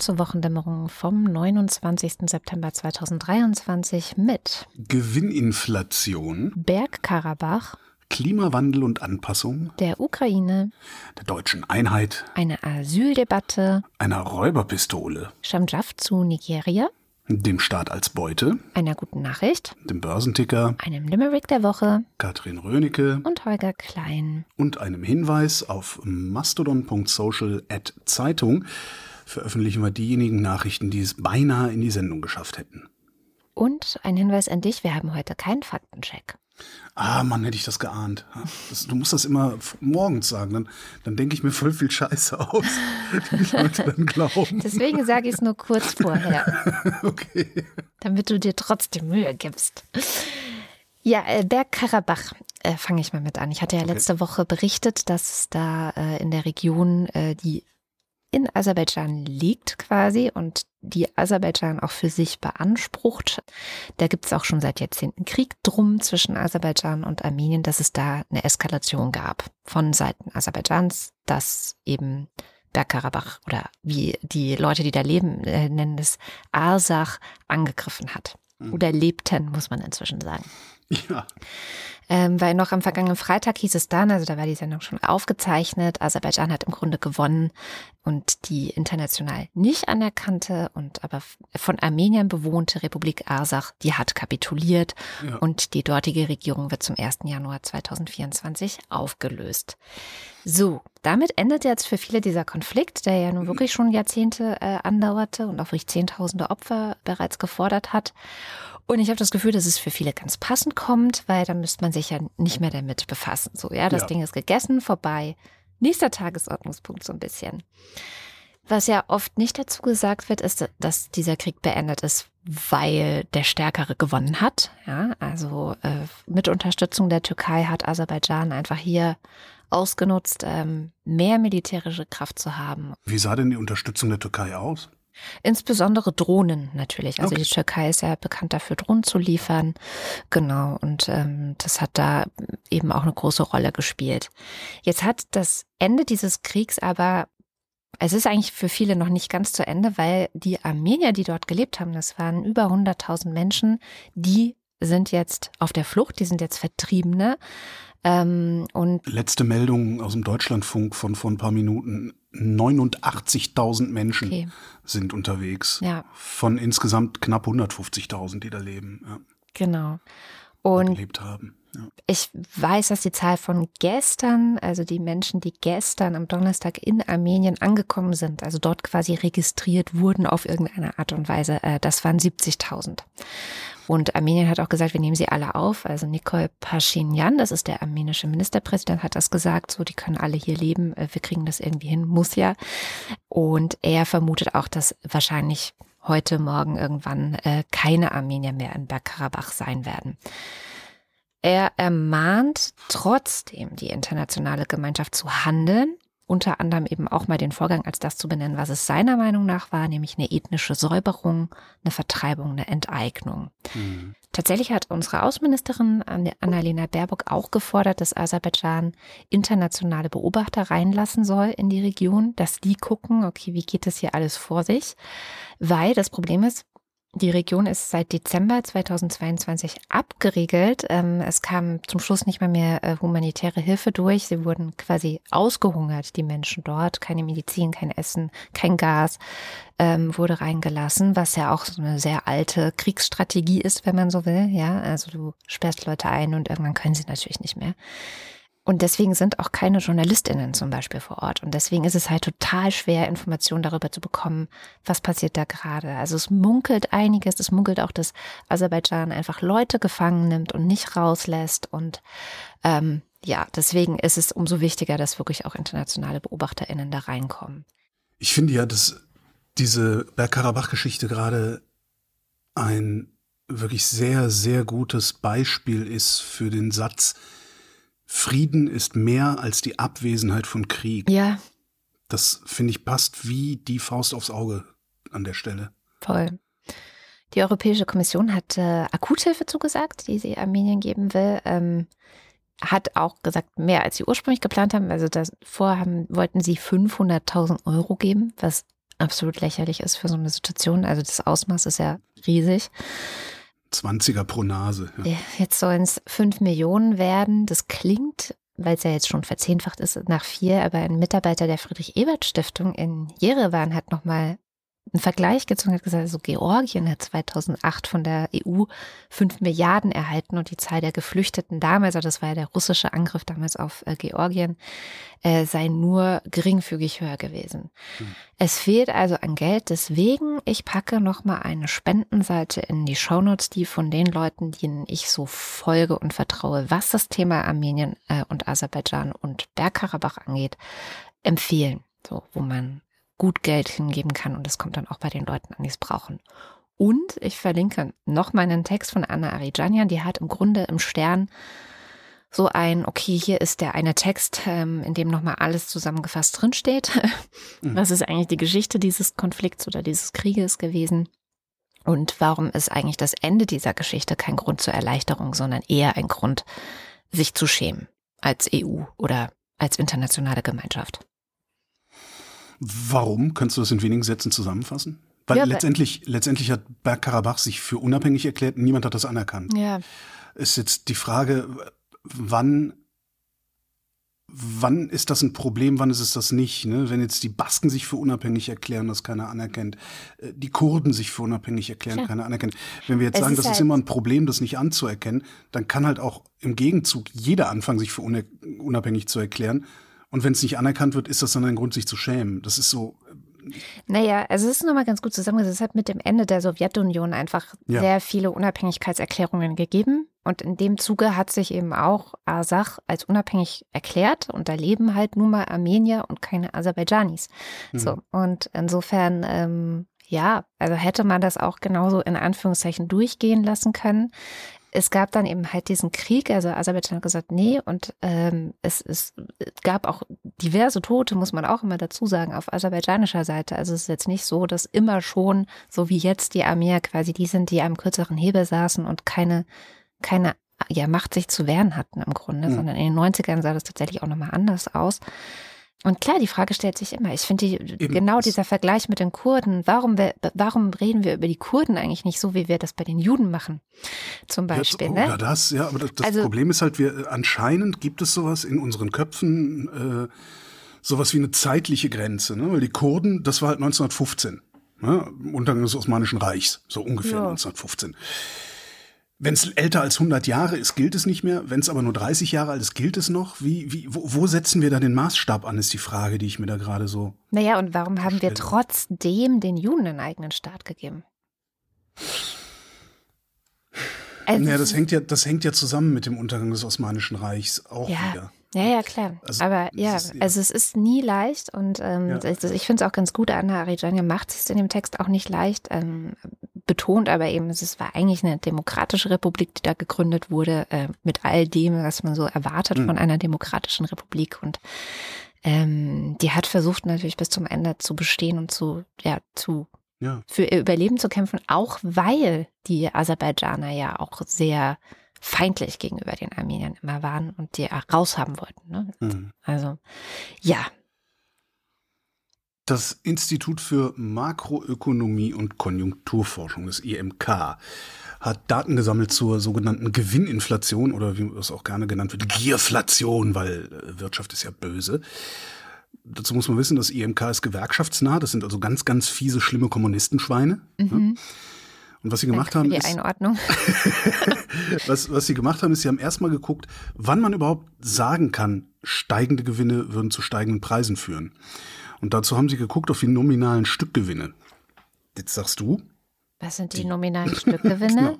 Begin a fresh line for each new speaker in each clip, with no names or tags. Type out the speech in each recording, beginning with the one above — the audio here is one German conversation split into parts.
Willkommen zur Wochendämmerung vom 29. September 2023 mit
Gewinninflation,
Bergkarabach,
Klimawandel und Anpassung,
der Ukraine,
der deutschen Einheit,
eine Asyldebatte,
einer Räuberpistole,
Shamjaf zu Nigeria,
dem Staat als Beute,
einer guten Nachricht,
dem Börsenticker,
einem Limerick der Woche
Katrin Rönecke
und Holger Klein.
und einem Hinweis auf mastodon.social at Zeitung veröffentlichen wir diejenigen Nachrichten, die es beinahe in die Sendung geschafft hätten.
Und ein Hinweis an dich, wir haben heute keinen Faktencheck.
Ah, Mann, hätte ich das geahnt. Das, du musst das immer morgens sagen, dann, dann denke ich mir voll viel Scheiße aus, die die Leute dann glauben.
Deswegen sage ich es nur kurz vorher,
Okay.
damit du dir trotzdem Mühe gibst. Ja, äh, Bergkarabach äh, fange ich mal mit an. Ich hatte ja letzte Woche berichtet, dass es da äh, in der Region, äh, die in Aserbaidschan liegt quasi und die Aserbaidschan auch für sich beansprucht. Da gibt es auch schon seit Jahrzehnten Krieg drum zwischen Aserbaidschan und Armenien, dass es da eine Eskalation gab von Seiten Aserbaidschans, dass eben Bergkarabach oder wie die Leute, die da leben, äh, nennen es Arsach angegriffen hat. Oder lebten, muss man inzwischen sagen.
Ja.
Ähm, weil noch am vergangenen Freitag hieß es dann, also da war die Sendung schon aufgezeichnet, Aserbaidschan hat im Grunde gewonnen und die international nicht anerkannte und aber von Armenien bewohnte Republik Arsach, die hat kapituliert
Ja.
und die dortige Regierung wird zum 1. Januar 2024 aufgelöst. So, damit endet jetzt für viele dieser Konflikt, der ja nun wirklich schon Jahrzehnte äh, andauerte und auch wirklich Zehntausende Opfer bereits gefordert hat. Und ich habe das Gefühl, dass es für viele ganz passend kommt, weil dann müsste man sich ja nicht mehr damit befassen. So, ja, das
Ja.
Ding ist gegessen, vorbei. Nächster Tagesordnungspunkt so ein bisschen. Was ja oft nicht dazu gesagt wird, ist, dass dieser Krieg beendet ist, weil der Stärkere gewonnen hat. Ja, also äh, mit Unterstützung der Türkei hat Aserbaidschan einfach hier ausgenutzt, ähm, mehr militärische Kraft zu haben.
Wie sah denn die Unterstützung der Türkei aus?
Insbesondere Drohnen natürlich. Also
Okay.
die Türkei ist ja bekannt dafür, Drohnen zu liefern. Genau. Und ähm, das hat da eben auch eine große Rolle gespielt. Jetzt hat das Ende dieses Kriegs aber, es ist eigentlich für viele noch nicht ganz zu Ende, weil die Armenier, die dort gelebt haben, das waren über 100.000 Menschen, die sind jetzt auf der Flucht, die sind jetzt Vertriebene. Ähm, und
Letzte Meldung aus dem Deutschlandfunk von vor ein paar Minuten. 89.000 Menschen
okay,
sind unterwegs.
ja,
Von insgesamt knapp 150.000, die da leben, ja,
genau. Und
gelebt haben. Ja.
Ich weiß, dass die Zahl von gestern, also die Menschen, die gestern am Donnerstag in Armenien angekommen sind, also dort quasi registriert wurden auf irgendeine Art und Weise, äh, das waren 70.000. Und Armenien hat auch gesagt, wir nehmen sie alle auf. Also Nikol Pashinyan, das ist der armenische Ministerpräsident, hat das gesagt, so die können alle hier leben, äh, wir kriegen das irgendwie hin, muss ja. Und er vermutet auch, dass wahrscheinlich heute, morgen irgendwann äh, keine Armenier mehr in Bergkarabach sein werden. Er ermahnt trotzdem die internationale Gemeinschaft zu handeln, unter anderem eben auch mal den Vorgang als das zu benennen, was es seiner Meinung nach war, nämlich eine ethnische Säuberung, eine Vertreibung, eine Enteignung.
Mhm.
Tatsächlich hat unsere Außenministerin Anne- Annalena Baerbock auch gefordert, dass Aserbaidschan internationale Beobachter reinlassen soll in die Region, dass die gucken, okay, wie geht das hier alles vor sich? Weil das Problem ist, die Region ist seit Dezember 2022 abgeriegelt. Ähm, es kam zum Schluss nicht mal mehr äh, humanitäre Hilfe durch. Sie wurden quasi ausgehungert, die Menschen dort. Keine Medizin, kein Essen, kein Gas ähm, wurde reingelassen, was ja auch so eine sehr alte Kriegsstrategie ist, wenn man so will. Ja, also du sperrst Leute ein und irgendwann können sie natürlich nicht mehr. Und deswegen sind auch keine JournalistInnen zum Beispiel vor Ort. Und deswegen ist es halt total schwer, Informationen darüber zu bekommen, was passiert da gerade. Also es munkelt einiges. Es munkelt auch, dass Aserbaidschan einfach Leute gefangen nimmt und nicht rauslässt. Und ähm, ja, deswegen ist es umso wichtiger, dass wirklich auch internationale BeobachterInnen da reinkommen.
Ich finde ja, dass diese Bergkarabach-Geschichte gerade ein wirklich sehr, sehr gutes Beispiel ist für den Satz, Frieden ist mehr als die Abwesenheit von Krieg.
Ja.
Das finde ich passt wie die Faust aufs Auge an der Stelle.
Voll. Die Europäische Kommission hat äh, Akuthilfe zugesagt, die sie Armenien geben will. Ähm, hat auch gesagt, mehr als sie ursprünglich geplant haben. Also davor haben, wollten sie 500.000 Euro geben, was absolut lächerlich ist für so eine Situation. Also das Ausmaß ist ja riesig.
20er pro Nase.
Ja. Jetzt sollen es 5 Millionen werden. Das klingt, weil es ja jetzt schon verzehnfacht ist, nach vier. Aber ein Mitarbeiter der Friedrich-Ebert-Stiftung in Jerewan hat nochmal einen Vergleich gezogen, hat gesagt, also Georgien hat 2008 von der EU 5 Milliarden erhalten und die Zahl der Geflüchteten damals, also das war ja der russische Angriff damals auf äh, Georgien, äh, sei nur geringfügig höher gewesen. Mhm. Es fehlt also an Geld, deswegen ich packe nochmal eine Spendenseite in die Shownotes, die von den Leuten, denen ich so folge und vertraue, was das Thema Armenien äh, und Aserbaidschan und Bergkarabach angeht, empfehlen. So, wo man gut Geld hingeben kann und das kommt dann auch bei den Leuten an, die es brauchen. Und ich verlinke noch mal einen Text von Anna Arijanian, die hat im Grunde im Stern so ein, okay, hier ist der eine Text, ähm, in dem nochmal alles zusammengefasst drinsteht. Mhm. Was ist eigentlich die Geschichte dieses Konflikts oder dieses Krieges gewesen? Und warum ist eigentlich das Ende dieser Geschichte kein Grund zur Erleichterung, sondern eher ein Grund, sich zu schämen als EU oder als internationale Gemeinschaft?
Warum? Kannst du das in wenigen Sätzen zusammenfassen? Weil ja, letztendlich, letztendlich hat Bergkarabach sich für unabhängig erklärt niemand hat das anerkannt.
Ja.
Ist jetzt die Frage, wann, wann ist das ein Problem, wann ist es das nicht? Ne? Wenn jetzt die Basken sich für unabhängig erklären, das keiner anerkennt, äh, die Kurden sich für unabhängig erklären, Klar. keiner anerkennt. Wenn wir jetzt es sagen, ist das halt ist immer ein Problem, das nicht anzuerkennen, dann kann halt auch im Gegenzug jeder anfangen, sich für unabhängig zu erklären. Und wenn es nicht anerkannt wird, ist das dann ein Grund, sich zu schämen. Das ist so.
Äh, naja, also es ist nochmal ganz gut zusammengesetzt. Es hat mit dem Ende der Sowjetunion einfach ja. sehr viele Unabhängigkeitserklärungen gegeben. Und in dem Zuge hat sich eben auch Asach als unabhängig erklärt. Und da leben halt nun mal Armenier und keine Aserbaidschanis. Mhm. So, und insofern, ähm, ja, also hätte man das auch genauso in Anführungszeichen durchgehen lassen können es gab dann eben halt diesen Krieg, also Aserbaidschan hat gesagt, nee, und ähm, es, es gab auch diverse Tote, muss man auch immer dazu sagen, auf aserbaidschanischer Seite. Also es ist jetzt nicht so, dass immer schon, so wie jetzt die Armeer quasi die sind, die am kürzeren Hebel saßen und keine, keine ja, Macht sich zu wehren hatten im Grunde, mhm. sondern in den 90ern sah das tatsächlich auch nochmal anders aus. Und klar, die Frage stellt sich immer. Ich finde die, genau dieser Vergleich mit den Kurden. Warum, warum reden wir über die Kurden eigentlich nicht so, wie wir das bei den Juden machen? Zum Beispiel.
Ja,
ne?
ja das, ja, aber das, das also, Problem ist halt, wir anscheinend gibt es sowas in unseren Köpfen, äh, sowas wie eine zeitliche Grenze. Ne? Weil die Kurden, das war halt 1915. Ne? Untergang des Osmanischen Reichs, so ungefähr ja. 1915. Wenn es älter als 100 Jahre ist, gilt es nicht mehr. Wenn es aber nur 30 Jahre alt ist, gilt es noch. Wie, wie, wo, wo setzen wir da den Maßstab an, ist die Frage, die ich mir da gerade so.
Naja, und warum haben wir trotzdem den Juden einen eigenen Staat gegeben?
Also, ja, das hängt ja, das hängt ja zusammen mit dem Untergang des Osmanischen Reichs auch ja, wieder.
Ja, ja, klar. Also, Aber ja, ist, ja, also es ist nie leicht und ähm, ja. ich, ich finde es auch ganz gut, Anna Arijania macht es in dem Text auch nicht leicht. Ähm, betont aber eben, es war eigentlich eine demokratische Republik, die da gegründet wurde, äh, mit all dem, was man so erwartet mhm. von einer demokratischen Republik. Und ähm, die hat versucht natürlich bis zum Ende zu bestehen und zu, ja, zu ja. für ihr Überleben zu kämpfen, auch weil die Aserbaidschaner ja auch sehr feindlich gegenüber den Armeniern immer waren und die raushaben wollten. Ne? Mhm. Also ja,
das Institut für Makroökonomie und Konjunkturforschung, das IMK, hat Daten gesammelt zur sogenannten Gewinninflation oder wie es auch gerne genannt wird, Gierflation, weil äh, Wirtschaft ist ja böse. Dazu muss man wissen, das IMK ist gewerkschaftsnah, das sind also ganz, ganz fiese, schlimme Kommunistenschweine. Mhm. Ja. Und was sie gemacht haben,
die ist,
was, was sie gemacht haben, ist, sie haben erstmal geguckt, wann man überhaupt sagen kann, steigende Gewinne würden zu steigenden Preisen führen. Und dazu haben sie geguckt auf die nominalen Stückgewinne. Jetzt sagst du.
Was sind die, die nominalen Stückgewinne? genau.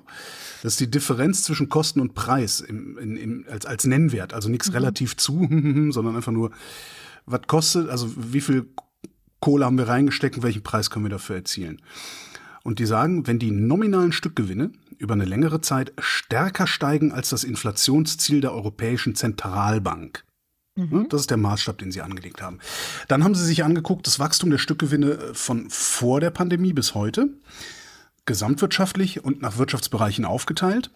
Das ist die Differenz zwischen Kosten und Preis im, im, im, als, als Nennwert. Also nichts mhm. relativ zu, sondern einfach nur, was kostet, also wie viel Kohle haben wir reingesteckt und welchen Preis können wir dafür erzielen. Und die sagen, wenn die nominalen Stückgewinne über eine längere Zeit stärker steigen als das Inflationsziel der Europäischen Zentralbank, mhm. das ist der Maßstab, den sie angelegt haben. Dann haben sie sich angeguckt, das Wachstum der Stückgewinne von vor der Pandemie bis heute, gesamtwirtschaftlich und nach Wirtschaftsbereichen aufgeteilt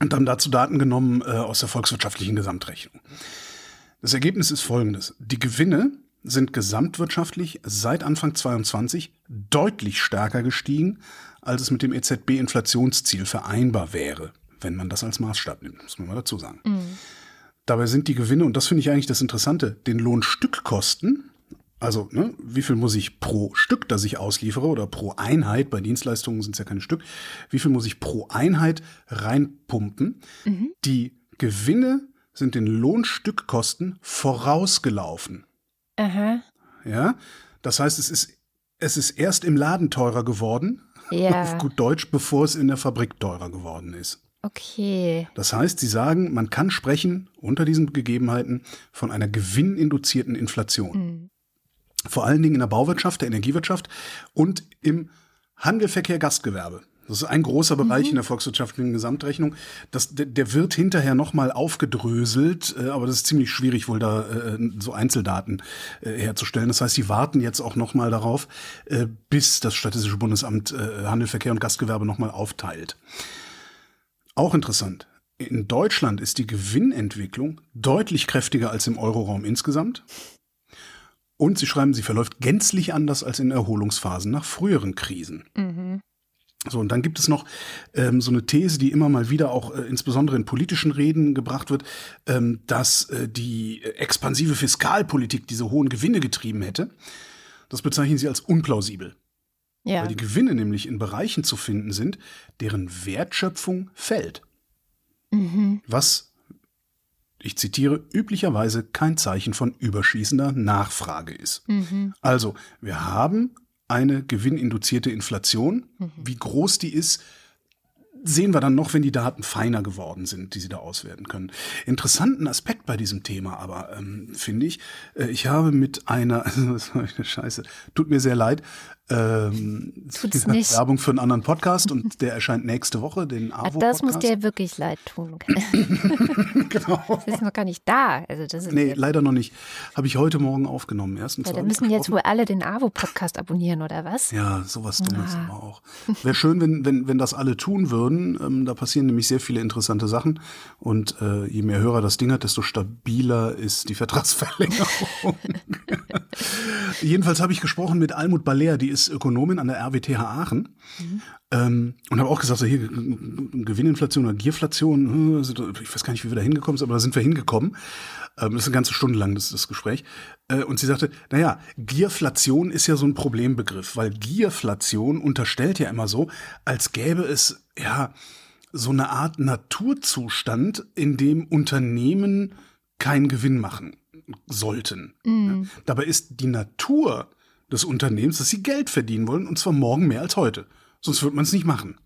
und haben dazu Daten genommen äh, aus der volkswirtschaftlichen Gesamtrechnung. Das Ergebnis ist folgendes. Die Gewinne sind gesamtwirtschaftlich seit Anfang 22 deutlich stärker gestiegen, als es mit dem EZB-Inflationsziel vereinbar wäre, wenn man das als Maßstab nimmt, muss man mal dazu sagen. Mhm. Dabei sind die Gewinne, und das finde ich eigentlich das Interessante, den Lohnstückkosten, also ne, wie viel muss ich pro Stück, das ich ausliefere, oder pro Einheit, bei Dienstleistungen sind es ja keine Stück, wie viel muss ich pro Einheit reinpumpen? Mhm. Die Gewinne sind den Lohnstückkosten vorausgelaufen.
Aha.
Ja, das heißt, es ist, es ist erst im Laden teurer geworden,
ja.
auf gut Deutsch, bevor es in der Fabrik teurer geworden ist.
Okay.
Das heißt, Sie sagen, man kann sprechen unter diesen Gegebenheiten von einer gewinninduzierten Inflation. Mhm. Vor allen Dingen in der Bauwirtschaft, der Energiewirtschaft und im Handelverkehr, Gastgewerbe. Das ist ein großer Bereich mhm. in der volkswirtschaftlichen Gesamtrechnung. Das, der, der wird hinterher nochmal aufgedröselt, äh, aber das ist ziemlich schwierig, wohl da äh, so Einzeldaten äh, herzustellen. Das heißt, sie warten jetzt auch nochmal darauf, äh, bis das Statistische Bundesamt äh, Handel, Verkehr und Gastgewerbe nochmal aufteilt. Auch interessant. In Deutschland ist die Gewinnentwicklung deutlich kräftiger als im Euroraum insgesamt. Und sie schreiben, sie verläuft gänzlich anders als in Erholungsphasen nach früheren Krisen. Mhm. So, und dann gibt es noch ähm, so eine These, die immer mal wieder auch äh, insbesondere in politischen Reden gebracht wird, ähm, dass äh, die expansive Fiskalpolitik diese hohen Gewinne getrieben hätte. Das bezeichnen sie als unplausibel. Ja. Weil die Gewinne nämlich in Bereichen zu finden sind, deren Wertschöpfung fällt. Mhm. Was, ich zitiere, üblicherweise kein Zeichen von überschießender Nachfrage ist. Mhm. Also, wir haben eine gewinninduzierte Inflation. Mhm. Wie groß die ist, sehen wir dann noch, wenn die Daten feiner geworden sind, die Sie da auswerten können. Interessanten Aspekt bei diesem Thema aber, ähm, finde ich, äh, ich habe mit einer, eine Scheiße, tut mir sehr leid, ähm. Werbung für einen anderen Podcast und der erscheint nächste Woche, den AWO
Das muss dir wirklich leid tun. genau. Das ist noch gar nicht da. Also das ist
nee, leider noch nicht. Habe ich heute Morgen aufgenommen. Erstens
ja, dann müssen jetzt wohl alle den AWO-Podcast abonnieren, oder was?
Ja, sowas Dummes ah. aber auch. Wäre schön, wenn, wenn, wenn das alle tun würden. Ähm, da passieren nämlich sehr viele interessante Sachen. Und äh, je mehr Hörer das Ding hat, desto stabiler ist die Vertragsverlängerung. Jedenfalls habe ich gesprochen mit Almut Baller, die ist Ökonomin an der RWTH Aachen. Mhm. Ähm, und habe auch gesagt, so hier Gewinninflation oder Gierflation, hm, ich weiß gar nicht, wie wir da hingekommen sind, aber da sind wir hingekommen. Ähm, das ist eine ganze Stunde lang, das, das Gespräch. Äh, und sie sagte, naja, Gierflation ist ja so ein Problembegriff, weil Gierflation unterstellt ja immer so, als gäbe es, ja, so eine Art Naturzustand, in dem Unternehmen keinen Gewinn machen sollten. Mhm. Dabei ist die Natur des Unternehmens, dass sie Geld verdienen wollen und zwar morgen mehr als heute. Sonst wird man es nicht machen.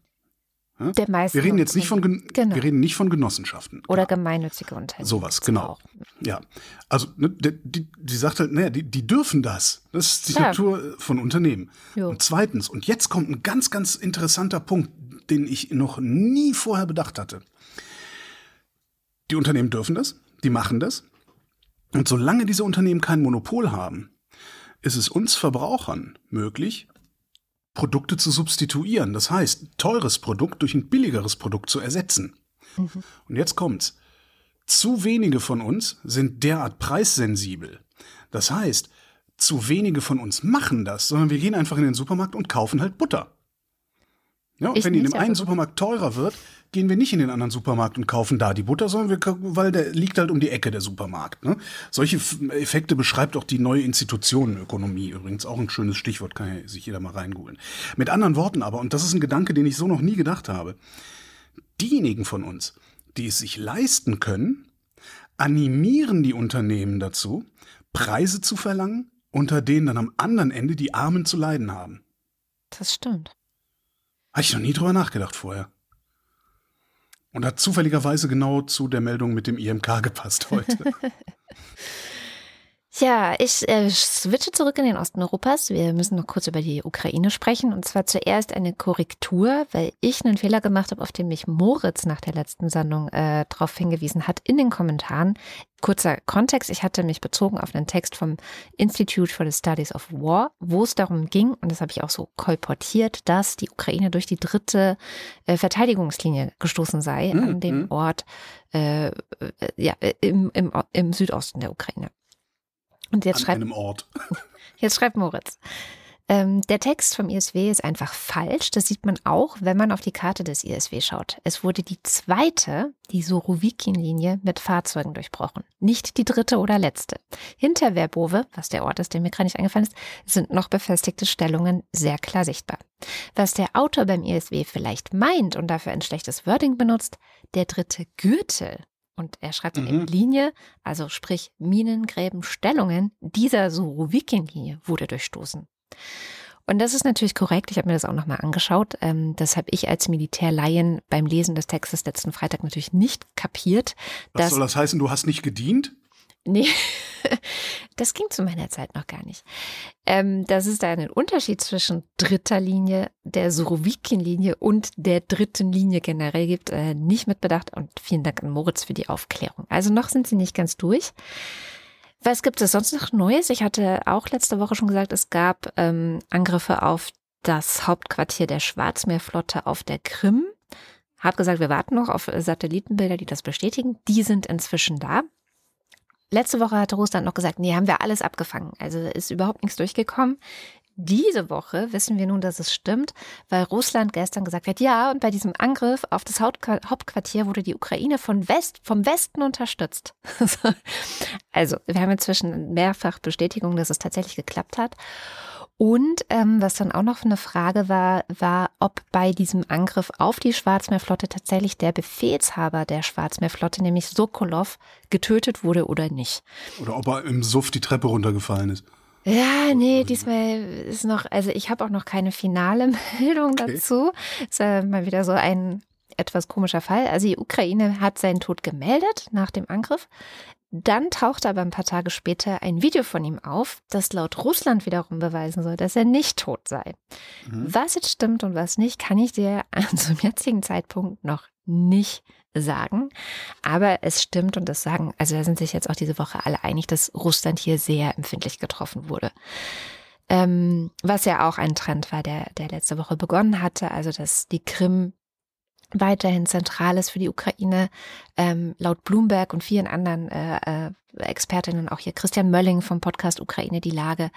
Ja? Der meiste
wir reden jetzt nicht von, genau. wir reden nicht von Genossenschaften.
Oder klar. gemeinnützige Unternehmen.
Sowas, genau. Auch. Ja. Also, ne, die, die, sagt halt, naja, die, die dürfen das. Das ist die klar. Natur von Unternehmen. Jo. Und zweitens, und jetzt kommt ein ganz, ganz interessanter Punkt, den ich noch nie vorher bedacht hatte. Die Unternehmen dürfen das, die machen das. Und solange diese Unternehmen kein Monopol haben, ist es uns Verbrauchern möglich, Produkte zu substituieren. Das heißt, teures Produkt durch ein billigeres Produkt zu ersetzen. Mhm. Und jetzt kommt's. Zu wenige von uns sind derart preissensibel. Das heißt, zu wenige von uns machen das, sondern wir gehen einfach in den Supermarkt und kaufen halt Butter. Ja, und wenn die in dem einen Supermarkt teurer wird, gehen wir nicht in den anderen Supermarkt und kaufen da die Butter, sondern wir, weil der liegt halt um die Ecke der Supermarkt. Ne? Solche Effekte beschreibt auch die neue Institutionenökonomie übrigens auch ein schönes Stichwort, kann ja sich jeder mal reingoogeln. Mit anderen Worten aber, und das ist ein Gedanke, den ich so noch nie gedacht habe, diejenigen von uns, die es sich leisten können, animieren die Unternehmen dazu, Preise zu verlangen, unter denen dann am anderen Ende die Armen zu leiden haben.
Das stimmt.
Habe ich noch nie drüber nachgedacht vorher. Und hat zufälligerweise genau zu der Meldung mit dem IMK gepasst heute.
Ja, ich äh, switche zurück in den Osten Europas. Wir müssen noch kurz über die Ukraine sprechen. Und zwar zuerst eine Korrektur, weil ich einen Fehler gemacht habe, auf den mich Moritz nach der letzten Sendung äh, darauf hingewiesen hat in den Kommentaren. Kurzer Kontext, ich hatte mich bezogen auf einen Text vom Institute for the Studies of War, wo es darum ging, und das habe ich auch so kolportiert, dass die Ukraine durch die dritte äh, Verteidigungslinie gestoßen sei mhm. an dem hm. Ort äh, äh ja, im, im, im Südosten der Ukraine. Und jetzt
An
schreibt,
einem Ort.
Jetzt schreibt Moritz. Ähm, der Text vom ISW ist einfach falsch. Das sieht man auch, wenn man auf die Karte des ISW schaut. Es wurde die zweite, die Sorowikin-Linie, mit Fahrzeugen durchbrochen. Nicht die dritte oder letzte. Hinter Verbove, was der Ort ist, der mir gerade nicht eingefallen ist, sind noch befestigte Stellungen sehr klar sichtbar. Was der Autor beim ISW vielleicht meint und dafür ein schlechtes Wording benutzt, der dritte Gürtel und er schreibt mhm. eben Linie, also sprich Minengräben, Stellungen dieser Surowikin-Linie wurde durchstoßen. Und das ist natürlich korrekt. Ich habe mir das auch nochmal angeschaut. Ähm, das habe ich als Militärlaien beim Lesen des Textes letzten Freitag natürlich nicht kapiert.
Was soll das heißen? Du hast nicht gedient?
Nee, das ging zu meiner Zeit noch gar nicht. Ähm, dass es da einen Unterschied zwischen dritter Linie, der Surowikin-Linie und der dritten Linie generell gibt, äh, nicht mitbedacht. Und vielen Dank an Moritz für die Aufklärung. Also noch sind sie nicht ganz durch. Was gibt es sonst noch Neues? Ich hatte auch letzte Woche schon gesagt, es gab ähm, Angriffe auf das Hauptquartier der Schwarzmeerflotte auf der Krim. Hab gesagt, wir warten noch auf Satellitenbilder, die das bestätigen. Die sind inzwischen da. Letzte Woche hatte Russland noch gesagt, nee, haben wir alles abgefangen. Also ist überhaupt nichts durchgekommen. Diese Woche wissen wir nun, dass es stimmt, weil Russland gestern gesagt hat, ja, und bei diesem Angriff auf das Hauptquartier wurde die Ukraine von West, vom Westen unterstützt. also, wir haben inzwischen mehrfach Bestätigung, dass es tatsächlich geklappt hat. Und ähm, was dann auch noch eine Frage war, war, ob bei diesem Angriff auf die Schwarzmeerflotte tatsächlich der Befehlshaber der Schwarzmeerflotte, nämlich Sokolov, getötet wurde oder nicht.
Oder ob er im Suff die Treppe runtergefallen ist.
Ja, nee, diesmal ist noch, also ich habe auch noch keine finale Meldung okay. dazu. Ist äh, mal wieder so ein etwas komischer Fall. Also die Ukraine hat seinen Tod gemeldet nach dem Angriff. Dann tauchte aber ein paar Tage später ein Video von ihm auf, das laut Russland wiederum beweisen soll, dass er nicht tot sei. Mhm. Was jetzt stimmt und was nicht, kann ich dir zum jetzigen Zeitpunkt noch nicht sagen. Aber es stimmt und das sagen, also da sind sich jetzt auch diese Woche alle einig, dass Russland hier sehr empfindlich getroffen wurde. Ähm, was ja auch ein Trend war, der, der letzte Woche begonnen hatte, also dass die Krim weiterhin zentral ist für die Ukraine. Ähm, laut Bloomberg und vielen anderen äh, äh, Expertinnen, auch hier Christian Mölling vom Podcast Ukraine die Lage,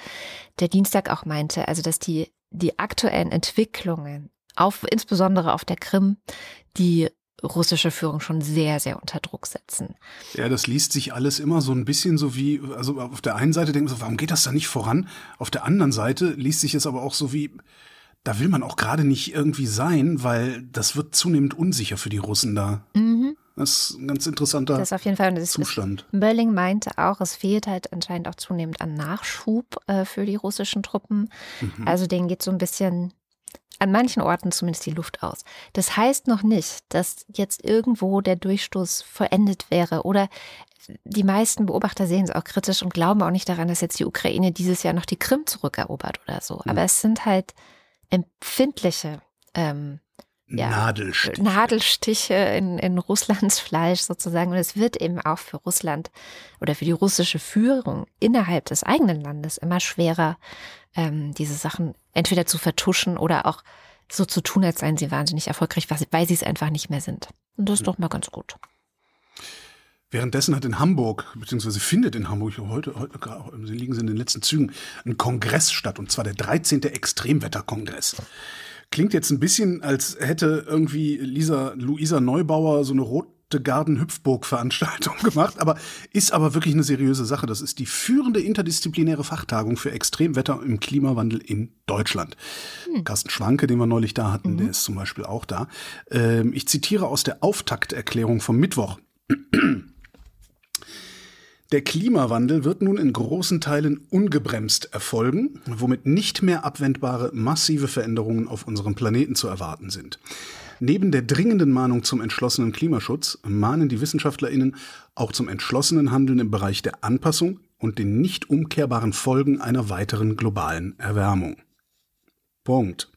der Dienstag auch meinte, also dass die, die aktuellen Entwicklungen, auf, insbesondere auf der Krim, die russische Führung schon sehr, sehr unter Druck setzen.
Ja, das liest sich alles immer so ein bisschen so wie, also auf der einen Seite denken so, warum geht das da nicht voran? Auf der anderen Seite liest sich es aber auch so wie, da will man auch gerade nicht irgendwie sein, weil das wird zunehmend unsicher für die Russen da. Mhm. Das ist ein ganz interessanter
das auf jeden Fall. Das
Zustand.
Bölling meinte auch, es fehlt halt anscheinend auch zunehmend an Nachschub äh, für die russischen Truppen. Mhm. Also denen geht so ein bisschen an manchen Orten zumindest die Luft aus. Das heißt noch nicht, dass jetzt irgendwo der Durchstoß vollendet wäre oder die meisten Beobachter sehen es auch kritisch und glauben auch nicht daran, dass jetzt die Ukraine dieses Jahr noch die Krim zurückerobert oder so. Mhm. Aber es sind halt empfindliche ähm, ja,
Nadelstiche,
Nadelstiche in, in Russlands Fleisch sozusagen. Und es wird eben auch für Russland oder für die russische Führung innerhalb des eigenen Landes immer schwerer, ähm, diese Sachen entweder zu vertuschen oder auch so zu tun, als seien sie wahnsinnig erfolgreich, weil sie es einfach nicht mehr sind. Und das ist hm. doch mal ganz gut.
Währenddessen hat in Hamburg, beziehungsweise findet in Hamburg heute, heute sie liegen sie in den letzten Zügen, ein Kongress statt, und zwar der 13. Extremwetterkongress. Klingt jetzt ein bisschen, als hätte irgendwie Lisa, Luisa Neubauer so eine rote Garden-Hüpfburg-Veranstaltung gemacht, aber ist aber wirklich eine seriöse Sache. Das ist die führende interdisziplinäre Fachtagung für Extremwetter im Klimawandel in Deutschland. Hm. Carsten Schwanke, den wir neulich da hatten, mhm. der ist zum Beispiel auch da. Ähm, ich zitiere aus der Auftakterklärung vom Mittwoch. Der Klimawandel wird nun in großen Teilen ungebremst erfolgen, womit nicht mehr abwendbare massive Veränderungen auf unserem Planeten zu erwarten sind. Neben der dringenden Mahnung zum entschlossenen Klimaschutz mahnen die Wissenschaftlerinnen auch zum entschlossenen Handeln im Bereich der Anpassung, und den nicht umkehrbaren Folgen einer weiteren globalen Erwärmung. Punkt.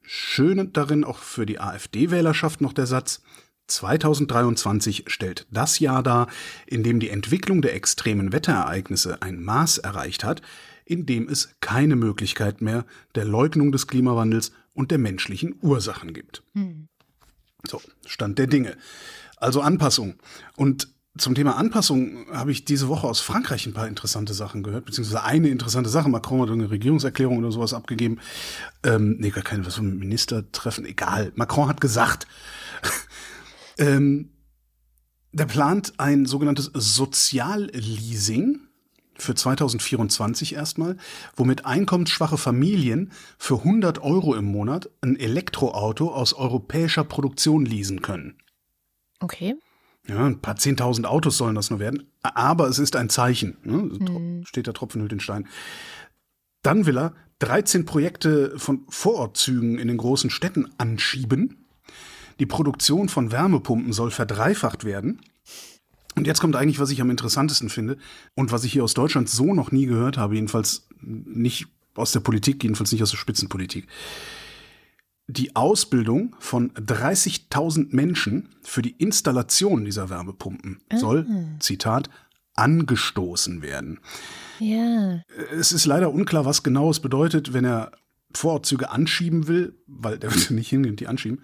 Schön darin auch für die AfD-Wählerschaft noch der Satz, 2023 stellt das Jahr dar, in dem die Entwicklung der extremen Wetterereignisse ein Maß erreicht hat, in dem es keine Möglichkeit mehr der Leugnung des Klimawandels und der menschlichen Ursachen gibt. Hm. So, Stand der Dinge. Also Anpassung. Und zum Thema Anpassung habe ich diese Woche aus Frankreich ein paar interessante Sachen gehört, beziehungsweise eine interessante Sache. Macron hat eine Regierungserklärung oder sowas abgegeben. Ähm, nee, gar keine, was für ein Ministertreffen, egal. Macron hat gesagt, ähm, der plant ein sogenanntes Sozialleasing für 2024 erstmal, womit einkommensschwache Familien für 100 Euro im Monat ein Elektroauto aus europäischer Produktion leasen können.
Okay.
Ja, ein paar zehntausend Autos sollen das nur werden, aber es ist ein Zeichen. Ne? Hm. Steht der Tropfen hüllt den Stein. Dann will er 13 Projekte von Vorortzügen in den großen Städten anschieben. Die Produktion von Wärmepumpen soll verdreifacht werden. Und jetzt kommt eigentlich, was ich am interessantesten finde und was ich hier aus Deutschland so noch nie gehört habe, jedenfalls nicht aus der Politik, jedenfalls nicht aus der Spitzenpolitik. Die Ausbildung von 30.000 Menschen für die Installation dieser Wärmepumpen ah. soll, Zitat, angestoßen werden.
Ja.
Es ist leider unklar, was genau es bedeutet, wenn er Vorortzüge anschieben will, weil der wird nicht hingehen, die anschieben.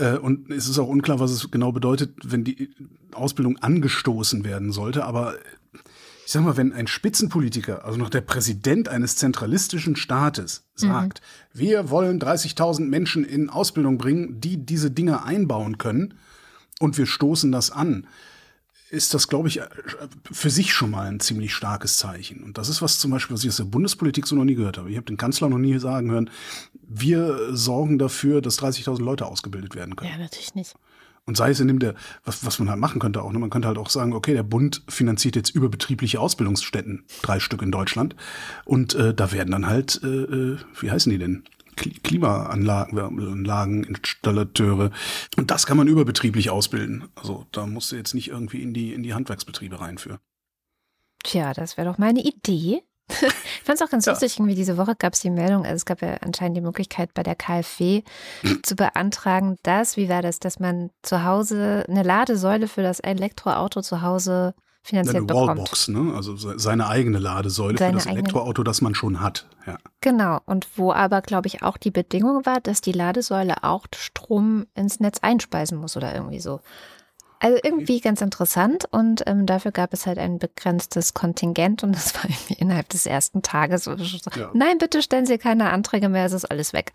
Äh, und es ist auch unklar, was es genau bedeutet, wenn die Ausbildung angestoßen werden sollte. Aber ich sag mal, wenn ein Spitzenpolitiker, also noch der Präsident eines zentralistischen Staates, sagt, mhm. wir wollen 30.000 Menschen in Ausbildung bringen, die diese Dinge einbauen können, und wir stoßen das an, ist das, glaube ich, für sich schon mal ein ziemlich starkes Zeichen. Und das ist was zum Beispiel, was ich aus der Bundespolitik so noch nie gehört habe. Ich habe den Kanzler noch nie sagen hören, wir sorgen dafür, dass 30.000 Leute ausgebildet werden können.
Ja, natürlich nicht.
Und sei es in dem der, was, was man halt machen könnte auch, ne? man könnte halt auch sagen, okay, der Bund finanziert jetzt überbetriebliche Ausbildungsstätten, drei Stück in Deutschland. Und äh, da werden dann halt, äh, äh wie heißen die denn? Klimaanlagen, Installateure. Und das kann man überbetrieblich ausbilden. Also da musst du jetzt nicht irgendwie in die, in die Handwerksbetriebe reinführen.
Tja, das wäre doch meine Idee. ich fand es auch ganz ja. lustig, irgendwie diese Woche gab es die Meldung, also es gab ja anscheinend die Möglichkeit bei der KfW zu beantragen, dass, wie war das, dass man zu Hause eine Ladesäule für das Elektroauto zu Hause finanziert eine bekommt.
Wallbox, ne? Also seine eigene Ladesäule seine für das Elektroauto, das man schon hat. Ja.
Genau. Und wo aber, glaube ich, auch die Bedingung war, dass die Ladesäule auch Strom ins Netz einspeisen muss oder irgendwie so. Also irgendwie ganz interessant und ähm, dafür gab es halt ein begrenztes Kontingent und das war irgendwie innerhalb des ersten Tages. So, ja. Nein, bitte stellen Sie keine Anträge mehr, es ist alles weg.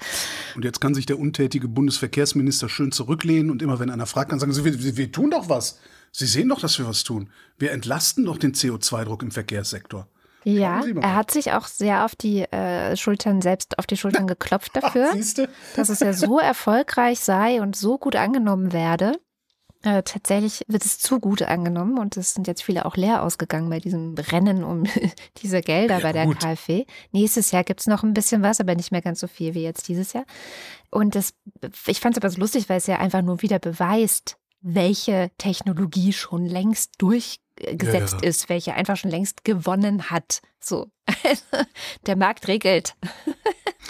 Und jetzt kann sich der untätige Bundesverkehrsminister schön zurücklehnen und immer wenn einer fragt, kann sagen, Sie, wir, wir tun doch was. Sie sehen doch, dass wir was tun. Wir entlasten doch den CO2-Druck im Verkehrssektor.
Ja, er hat sich auch sehr auf die äh, Schultern selbst auf die Schultern geklopft dafür, Ach, dass es ja so erfolgreich sei und so gut angenommen werde. Äh, tatsächlich wird es zu gut angenommen und es sind jetzt viele auch leer ausgegangen bei diesem Rennen um diese Gelder ja, bei der gut. KfW. Nächstes Jahr gibt es noch ein bisschen was, aber nicht mehr ganz so viel wie jetzt dieses Jahr. Und das, ich fand es aber so lustig, weil es ja einfach nur wieder beweist, welche Technologie schon längst durchgesetzt ja, ja. ist, welche einfach schon längst gewonnen hat. So, der Markt regelt.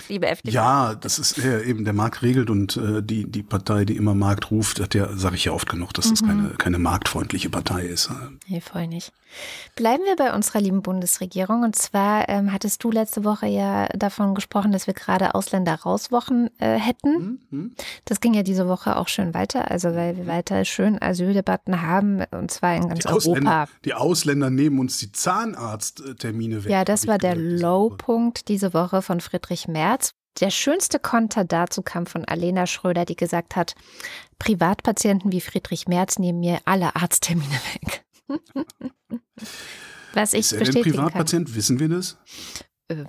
Liebe FDP.
Ja, das ist äh, eben der Markt regelt und äh, die, die Partei, die immer Markt ruft, hat ja, sage ich ja oft genug, dass mhm. das keine, keine marktfreundliche Partei ist.
Nee, voll nicht. Bleiben wir bei unserer lieben Bundesregierung. Und zwar ähm, hattest du letzte Woche ja davon gesprochen, dass wir gerade Ausländer-Rauswochen äh, hätten. Mhm. Das ging ja diese Woche auch schön weiter, also weil wir weiter schön Asyldebatten haben, und zwar in ganz
die
Europa.
Ausländer, die Ausländer nehmen uns die Zahnarzttermine weg.
Ja, das war der Low-Punkt diese Woche von Friedrich Merz. März. Der schönste Konter dazu kam von Alena Schröder, die gesagt hat, Privatpatienten wie Friedrich Merz nehmen mir alle Arzttermine weg. Was ich ist er denn
Privatpatient?
Kann.
Wissen wir das?
Äh,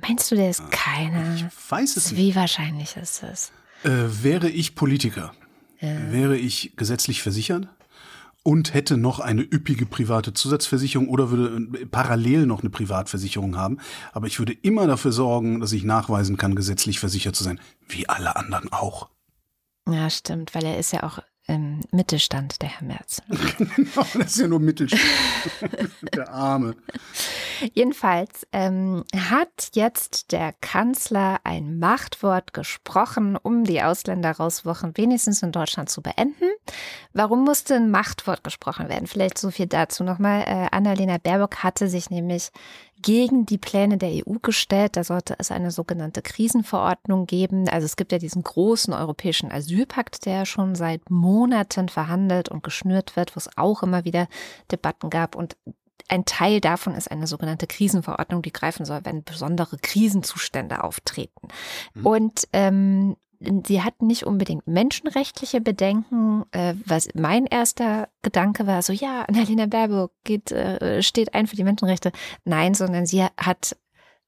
meinst du, der ist ah, keiner?
Ich weiß es
nicht. Wie wahrscheinlich ist das?
Äh, wäre ich Politiker, äh. wäre ich gesetzlich versichert? Und hätte noch eine üppige private Zusatzversicherung oder würde äh, parallel noch eine Privatversicherung haben. Aber ich würde immer dafür sorgen, dass ich nachweisen kann, gesetzlich versichert zu sein, wie alle anderen auch.
Ja, stimmt, weil er ist ja auch im Mittelstand, der Herr Merz.
genau, das ist ja nur Mittelstand. der Arme.
Jedenfalls ähm, hat jetzt der Kanzler ein Machtwort gesprochen, um die Ausländerrauswochen wenigstens in Deutschland zu beenden. Warum musste ein Machtwort gesprochen werden? Vielleicht so viel dazu nochmal. Äh, Annalena Baerbock hatte sich nämlich gegen die Pläne der EU gestellt. Da sollte es eine sogenannte Krisenverordnung geben. Also es gibt ja diesen großen europäischen Asylpakt, der schon seit Monaten verhandelt und geschnürt wird, wo es auch immer wieder Debatten gab. Und ein Teil davon ist eine sogenannte Krisenverordnung, die greifen soll, wenn besondere Krisenzustände auftreten. Mhm. Und ähm, sie hatten nicht unbedingt menschenrechtliche Bedenken. Äh, was mein erster Gedanke war, so ja, Annalena Baerbock geht, äh, steht ein für die Menschenrechte. Nein, sondern sie hat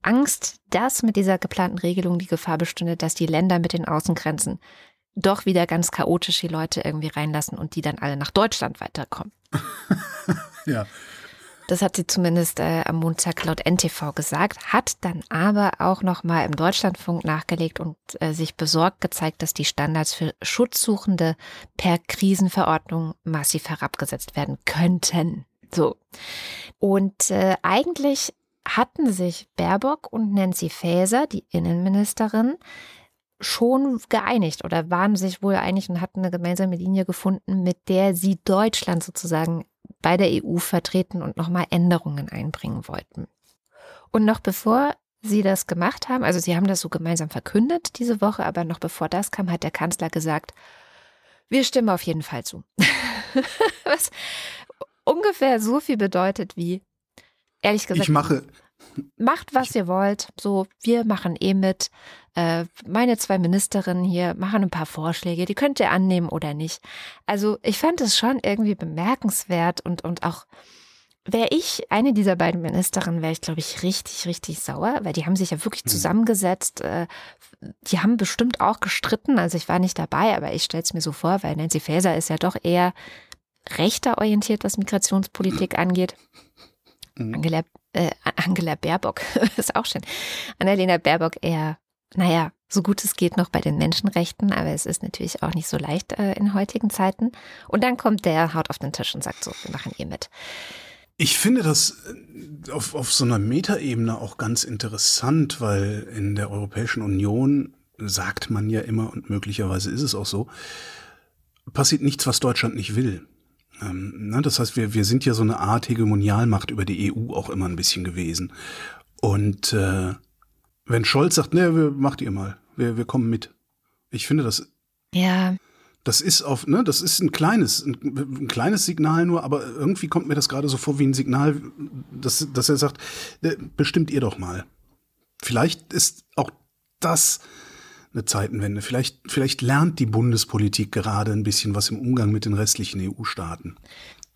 Angst, dass mit dieser geplanten Regelung die Gefahr bestünde, dass die Länder mit den Außengrenzen doch wieder ganz chaotisch die Leute irgendwie reinlassen und die dann alle nach Deutschland weiterkommen.
ja.
Das hat sie zumindest äh, am Montag laut NTV gesagt, hat dann aber auch nochmal im Deutschlandfunk nachgelegt und äh, sich besorgt gezeigt, dass die Standards für Schutzsuchende per Krisenverordnung massiv herabgesetzt werden könnten. So. Und äh, eigentlich hatten sich Baerbock und Nancy Faeser, die Innenministerin, schon geeinigt oder waren sich wohl einig und hatten eine gemeinsame Linie gefunden, mit der sie Deutschland sozusagen bei der EU vertreten und nochmal Änderungen einbringen wollten. Und noch bevor sie das gemacht haben, also sie haben das so gemeinsam verkündet diese Woche, aber noch bevor das kam, hat der Kanzler gesagt, wir stimmen auf jeden Fall zu. Was ungefähr so viel bedeutet wie, ehrlich gesagt,
ich mache,
macht, was ihr wollt. So, wir machen eh mit. Äh, meine zwei Ministerinnen hier machen ein paar Vorschläge, die könnt ihr annehmen oder nicht. Also ich fand es schon irgendwie bemerkenswert und, und auch Wäre ich eine dieser beiden Ministerinnen, wäre ich, glaube ich, richtig, richtig sauer, weil die haben sich ja wirklich mhm. zusammengesetzt. Äh, die haben bestimmt auch gestritten. Also ich war nicht dabei, aber ich stelle es mir so vor, weil Nancy Faeser ist ja doch eher rechter orientiert, was Migrationspolitik angeht. Mhm. Angela äh, Angela Baerbock, ist auch schön. Annalena Baerbock eher, naja, so gut es geht noch bei den Menschenrechten, aber es ist natürlich auch nicht so leicht äh, in heutigen Zeiten. Und dann kommt der, haut auf den Tisch und sagt so, wir machen ihr mit.
Ich finde das äh, auf, auf so einer Metaebene auch ganz interessant, weil in der Europäischen Union sagt man ja immer, und möglicherweise ist es auch so, passiert nichts, was Deutschland nicht will. Ähm, das heißt, wir, wir sind ja so eine Art Hegemonialmacht über die EU auch immer ein bisschen gewesen. Und äh, wenn Scholz sagt, ne, wir, macht ihr mal, wir, wir kommen mit. Ich finde das.
Ja.
Das ist auf, ne, das ist ein kleines, ein, ein kleines Signal nur, aber irgendwie kommt mir das gerade so vor wie ein Signal, dass, dass er sagt, äh, bestimmt ihr doch mal. Vielleicht ist auch das eine Zeitenwende. Vielleicht, vielleicht lernt die Bundespolitik gerade ein bisschen was im Umgang mit den restlichen EU-Staaten.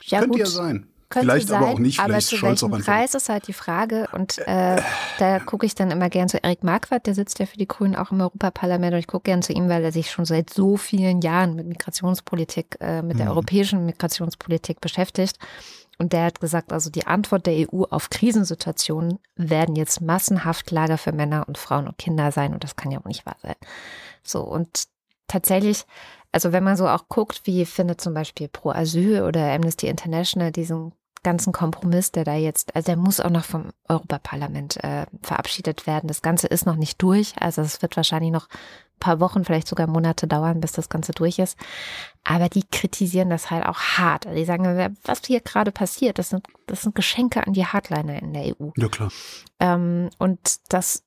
Ja, Könnte gut. ja sein.
Könnte
vielleicht
sein,
aber auch nicht.
Vielleicht aber zu Scholz welchem Preis ist halt die Frage. Und äh, da gucke ich dann immer gern zu Erik Marquardt, der sitzt ja für die Grünen auch im Europaparlament. Und ich gucke gern zu ihm, weil er sich schon seit so vielen Jahren mit Migrationspolitik, äh, mit der mhm. europäischen Migrationspolitik beschäftigt. Und der hat gesagt, also die Antwort der EU auf Krisensituationen werden jetzt massenhaft Lager für Männer und Frauen und Kinder sein. Und das kann ja auch nicht wahr sein. So, und tatsächlich, also wenn man so auch guckt, wie findet zum Beispiel Pro Asyl oder Amnesty International diesen ganzen Kompromiss, der da jetzt, also der muss auch noch vom Europaparlament äh, verabschiedet werden. Das Ganze ist noch nicht durch, also es wird wahrscheinlich noch ein paar Wochen, vielleicht sogar Monate dauern, bis das Ganze durch ist. Aber die kritisieren das halt auch hart. Die sagen, was hier gerade passiert, das sind, das sind Geschenke an die Hardliner in der EU.
Ja, klar.
Ähm, und das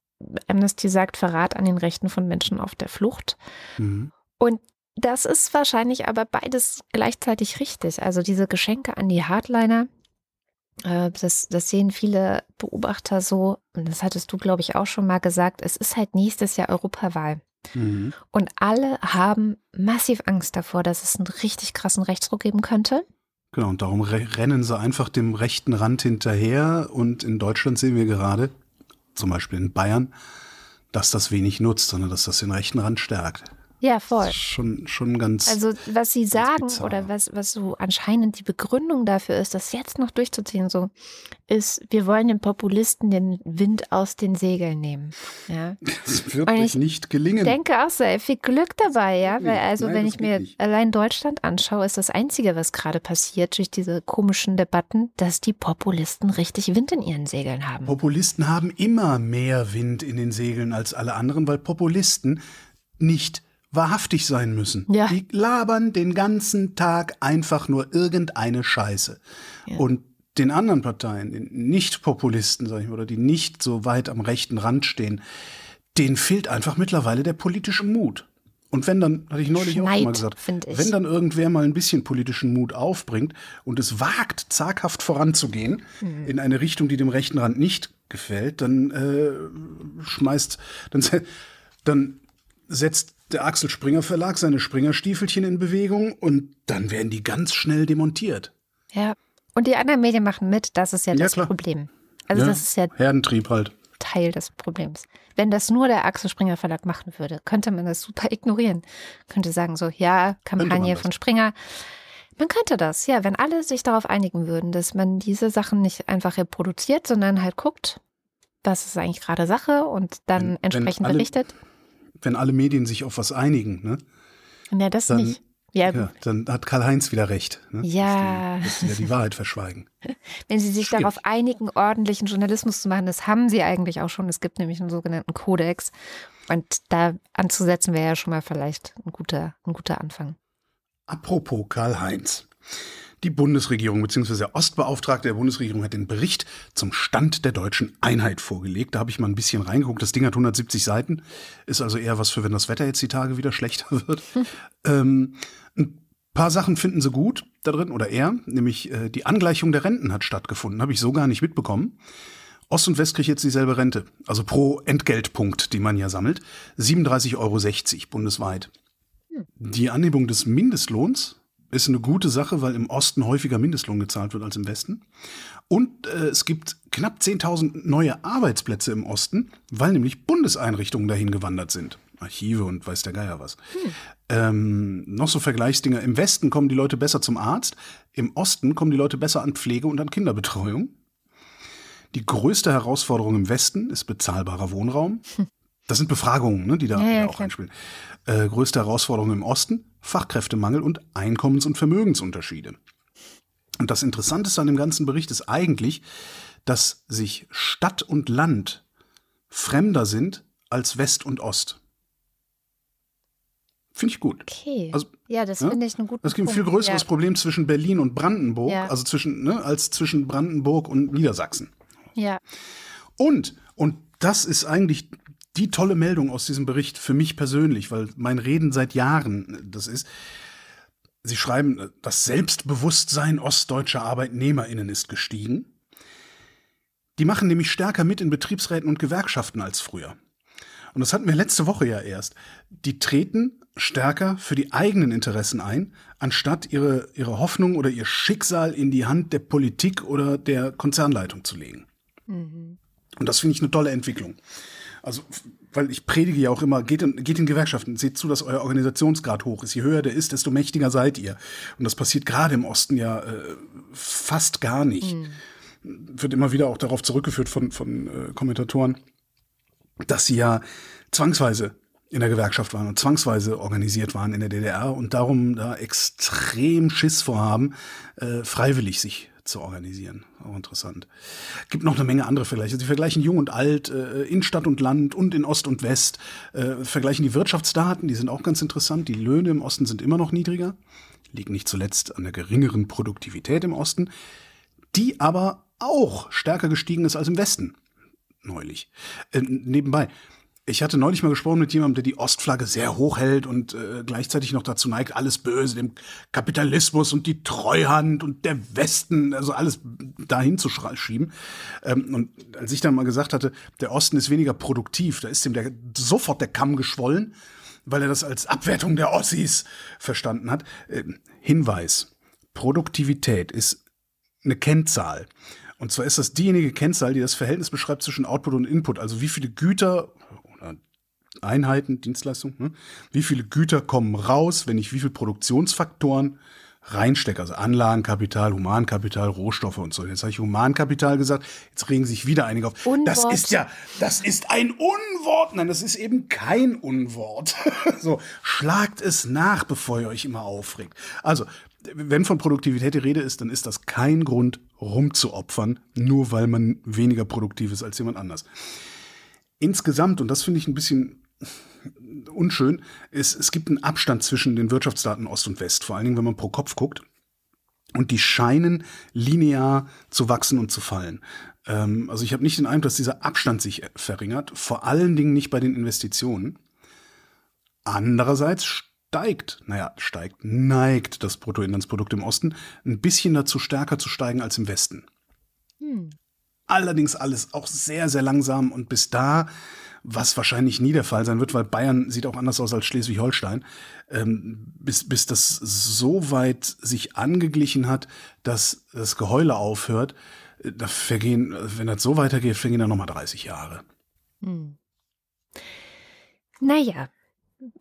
Amnesty sagt Verrat an den Rechten von Menschen auf der Flucht. Mhm. Und das ist wahrscheinlich aber beides gleichzeitig richtig. Also diese Geschenke an die Hardliner, das, das sehen viele Beobachter so, und das hattest du, glaube ich, auch schon mal gesagt, es ist halt nächstes Jahr Europawahl. Mhm. Und alle haben massiv Angst davor, dass es einen richtig krassen Rechtsruck geben könnte.
Genau, und darum rennen sie einfach dem rechten Rand hinterher. Und in Deutschland sehen wir gerade, zum Beispiel in Bayern, dass das wenig nutzt, sondern dass das den rechten Rand stärkt.
Ja, voll.
Schon, schon ganz.
Also, was Sie sagen oder was, was so anscheinend die Begründung dafür ist, das jetzt noch durchzuziehen, so, ist, wir wollen den Populisten den Wind aus den Segeln nehmen. Ja.
Das wird euch nicht gelingen. Ich
denke auch so, ey, viel Glück dabei, ja. Weil, also, Nein, wenn ich mir nicht. allein Deutschland anschaue, ist das Einzige, was gerade passiert durch diese komischen Debatten, dass die Populisten richtig Wind in ihren Segeln haben.
Populisten haben immer mehr Wind in den Segeln als alle anderen, weil Populisten nicht wahrhaftig sein müssen. Ja. Die labern den ganzen Tag einfach nur irgendeine Scheiße. Ja. Und den anderen Parteien, den Nicht-Populisten, sag ich mal, oder die nicht so weit am rechten Rand stehen, denen fehlt einfach mittlerweile der politische Mut. Und wenn dann, hatte ich neulich Schneid, auch mal gesagt, wenn dann irgendwer mal ein bisschen politischen Mut aufbringt und es wagt, zaghaft voranzugehen mhm. in eine Richtung, die dem rechten Rand nicht gefällt, dann äh, schmeißt, dann, dann setzt der Axel Springer Verlag seine Springerstiefelchen in Bewegung und dann werden die ganz schnell demontiert.
Ja. Und die anderen Medien machen mit, das ist ja das ja, Problem. Also ja, das ist ja
Herdentrieb halt.
Teil des Problems. Wenn das nur der Axel Springer Verlag machen würde, könnte man das super ignorieren. Könnte sagen so, ja, Kampagne von Springer. Man könnte das, ja, wenn alle sich darauf einigen würden, dass man diese Sachen nicht einfach reproduziert, sondern halt guckt, was ist eigentlich gerade Sache und dann wenn, entsprechend wenn alle, berichtet
wenn alle Medien sich auf was einigen, ne?
Ja, das
dann,
nicht.
Ja, ja, dann hat Karl-Heinz wieder recht.
Ne? Ja.
Dass die, dass die Wahrheit verschweigen.
Wenn sie sich Schwierig. darauf einigen, ordentlichen Journalismus zu machen, das haben sie eigentlich auch schon. Es gibt nämlich einen sogenannten Kodex. Und da anzusetzen wäre ja schon mal vielleicht ein guter, ein guter Anfang.
Apropos Karl-Heinz. Die Bundesregierung bzw. der Ostbeauftragte der Bundesregierung hat den Bericht zum Stand der deutschen Einheit vorgelegt. Da habe ich mal ein bisschen reingeguckt. Das Ding hat 170 Seiten. Ist also eher was für, wenn das Wetter jetzt die Tage wieder schlechter wird. Hm. Ähm, ein paar Sachen finden sie gut da drin oder er, nämlich äh, die Angleichung der Renten hat stattgefunden. Habe ich so gar nicht mitbekommen. Ost und West kriegt jetzt dieselbe Rente. Also pro Entgeltpunkt, die man ja sammelt. 37,60 Euro bundesweit. Hm. Die Anhebung des Mindestlohns ist eine gute Sache, weil im Osten häufiger Mindestlohn gezahlt wird als im Westen. Und äh, es gibt knapp 10.000 neue Arbeitsplätze im Osten, weil nämlich Bundeseinrichtungen dahin gewandert sind. Archive und weiß der Geier was. Hm. Ähm, noch so Vergleichsdinger. Im Westen kommen die Leute besser zum Arzt, im Osten kommen die Leute besser an Pflege und an Kinderbetreuung. Die größte Herausforderung im Westen ist bezahlbarer Wohnraum. Hm. Das sind Befragungen, ne, die da
ja, ja,
auch einspielen. Äh, größte Herausforderung im Osten, Fachkräftemangel und Einkommens- und Vermögensunterschiede. Und das Interessanteste an dem ganzen Bericht ist eigentlich, dass sich Stadt und Land fremder sind als West und Ost. Finde ich gut.
Okay. Also, ja, das ja? finde ich einen guten
Es gibt ein viel größeres ja. Problem zwischen Berlin und Brandenburg, ja. also zwischen, ne, als zwischen Brandenburg und Niedersachsen.
Ja.
Und, und das ist eigentlich die tolle Meldung aus diesem Bericht für mich persönlich, weil mein Reden seit Jahren das ist. Sie schreiben, das Selbstbewusstsein ostdeutscher ArbeitnehmerInnen ist gestiegen. Die machen nämlich stärker mit in Betriebsräten und Gewerkschaften als früher. Und das hatten wir letzte Woche ja erst. Die treten stärker für die eigenen Interessen ein, anstatt ihre, ihre Hoffnung oder ihr Schicksal in die Hand der Politik oder der Konzernleitung zu legen. Mhm. Und das finde ich eine tolle Entwicklung. Also, weil ich predige ja auch immer, geht in, geht in Gewerkschaften, seht zu, dass euer Organisationsgrad hoch ist. Je höher der ist, desto mächtiger seid ihr. Und das passiert gerade im Osten ja äh, fast gar nicht. Mhm. Wird immer wieder auch darauf zurückgeführt von, von äh, Kommentatoren, dass sie ja zwangsweise in der Gewerkschaft waren und zwangsweise organisiert waren in der DDR und darum da extrem Schiss vorhaben, äh, freiwillig sich zu organisieren. Auch interessant. Gibt noch eine Menge andere Vergleiche. Sie vergleichen Jung und Alt, äh, in Stadt und Land und in Ost und West, äh, vergleichen die Wirtschaftsdaten, die sind auch ganz interessant. Die Löhne im Osten sind immer noch niedriger, liegt nicht zuletzt an der geringeren Produktivität im Osten, die aber auch stärker gestiegen ist als im Westen neulich. Äh, nebenbei, ich hatte neulich mal gesprochen mit jemandem, der die Ostflagge sehr hoch hält und äh, gleichzeitig noch dazu neigt, alles Böse, dem Kapitalismus und die Treuhand und der Westen, also alles dahin zu schieben. Ähm, und als ich dann mal gesagt hatte, der Osten ist weniger produktiv, da ist ihm der, sofort der Kamm geschwollen, weil er das als Abwertung der Ossis verstanden hat. Äh, Hinweis, Produktivität ist eine Kennzahl. Und zwar ist das diejenige Kennzahl, die das Verhältnis beschreibt zwischen Output und Input, also wie viele Güter Einheiten, Dienstleistungen. Ne? Wie viele Güter kommen raus, wenn ich wie viele Produktionsfaktoren reinstecke? Also Anlagenkapital, Humankapital, Rohstoffe und so. Jetzt habe ich Humankapital gesagt, jetzt regen sich wieder einige auf. Unwort. Das ist ja, das ist ein Unwort. Nein, das ist eben kein Unwort. so, schlagt es nach, bevor ihr euch immer aufregt. Also, wenn von Produktivität die Rede ist, dann ist das kein Grund, rumzuopfern, nur weil man weniger produktiv ist als jemand anders. Insgesamt, und das finde ich ein bisschen unschön, ist, es gibt einen Abstand zwischen den Wirtschaftsdaten Ost und West, vor allen Dingen, wenn man pro Kopf guckt. Und die scheinen linear zu wachsen und zu fallen. Ähm, also ich habe nicht den Eindruck, dass dieser Abstand sich verringert, vor allen Dingen nicht bei den Investitionen. Andererseits steigt, naja, steigt, neigt das Bruttoinlandsprodukt im Osten ein bisschen dazu stärker zu steigen als im Westen. Hm. Allerdings alles auch sehr, sehr langsam und bis da, was wahrscheinlich nie der Fall sein wird, weil Bayern sieht auch anders aus als Schleswig-Holstein, ähm, bis, bis das so weit sich angeglichen hat, dass das Geheule aufhört, äh, da vergehen, wenn das so weitergeht, vergehen dann nochmal 30 Jahre. Hm.
Naja,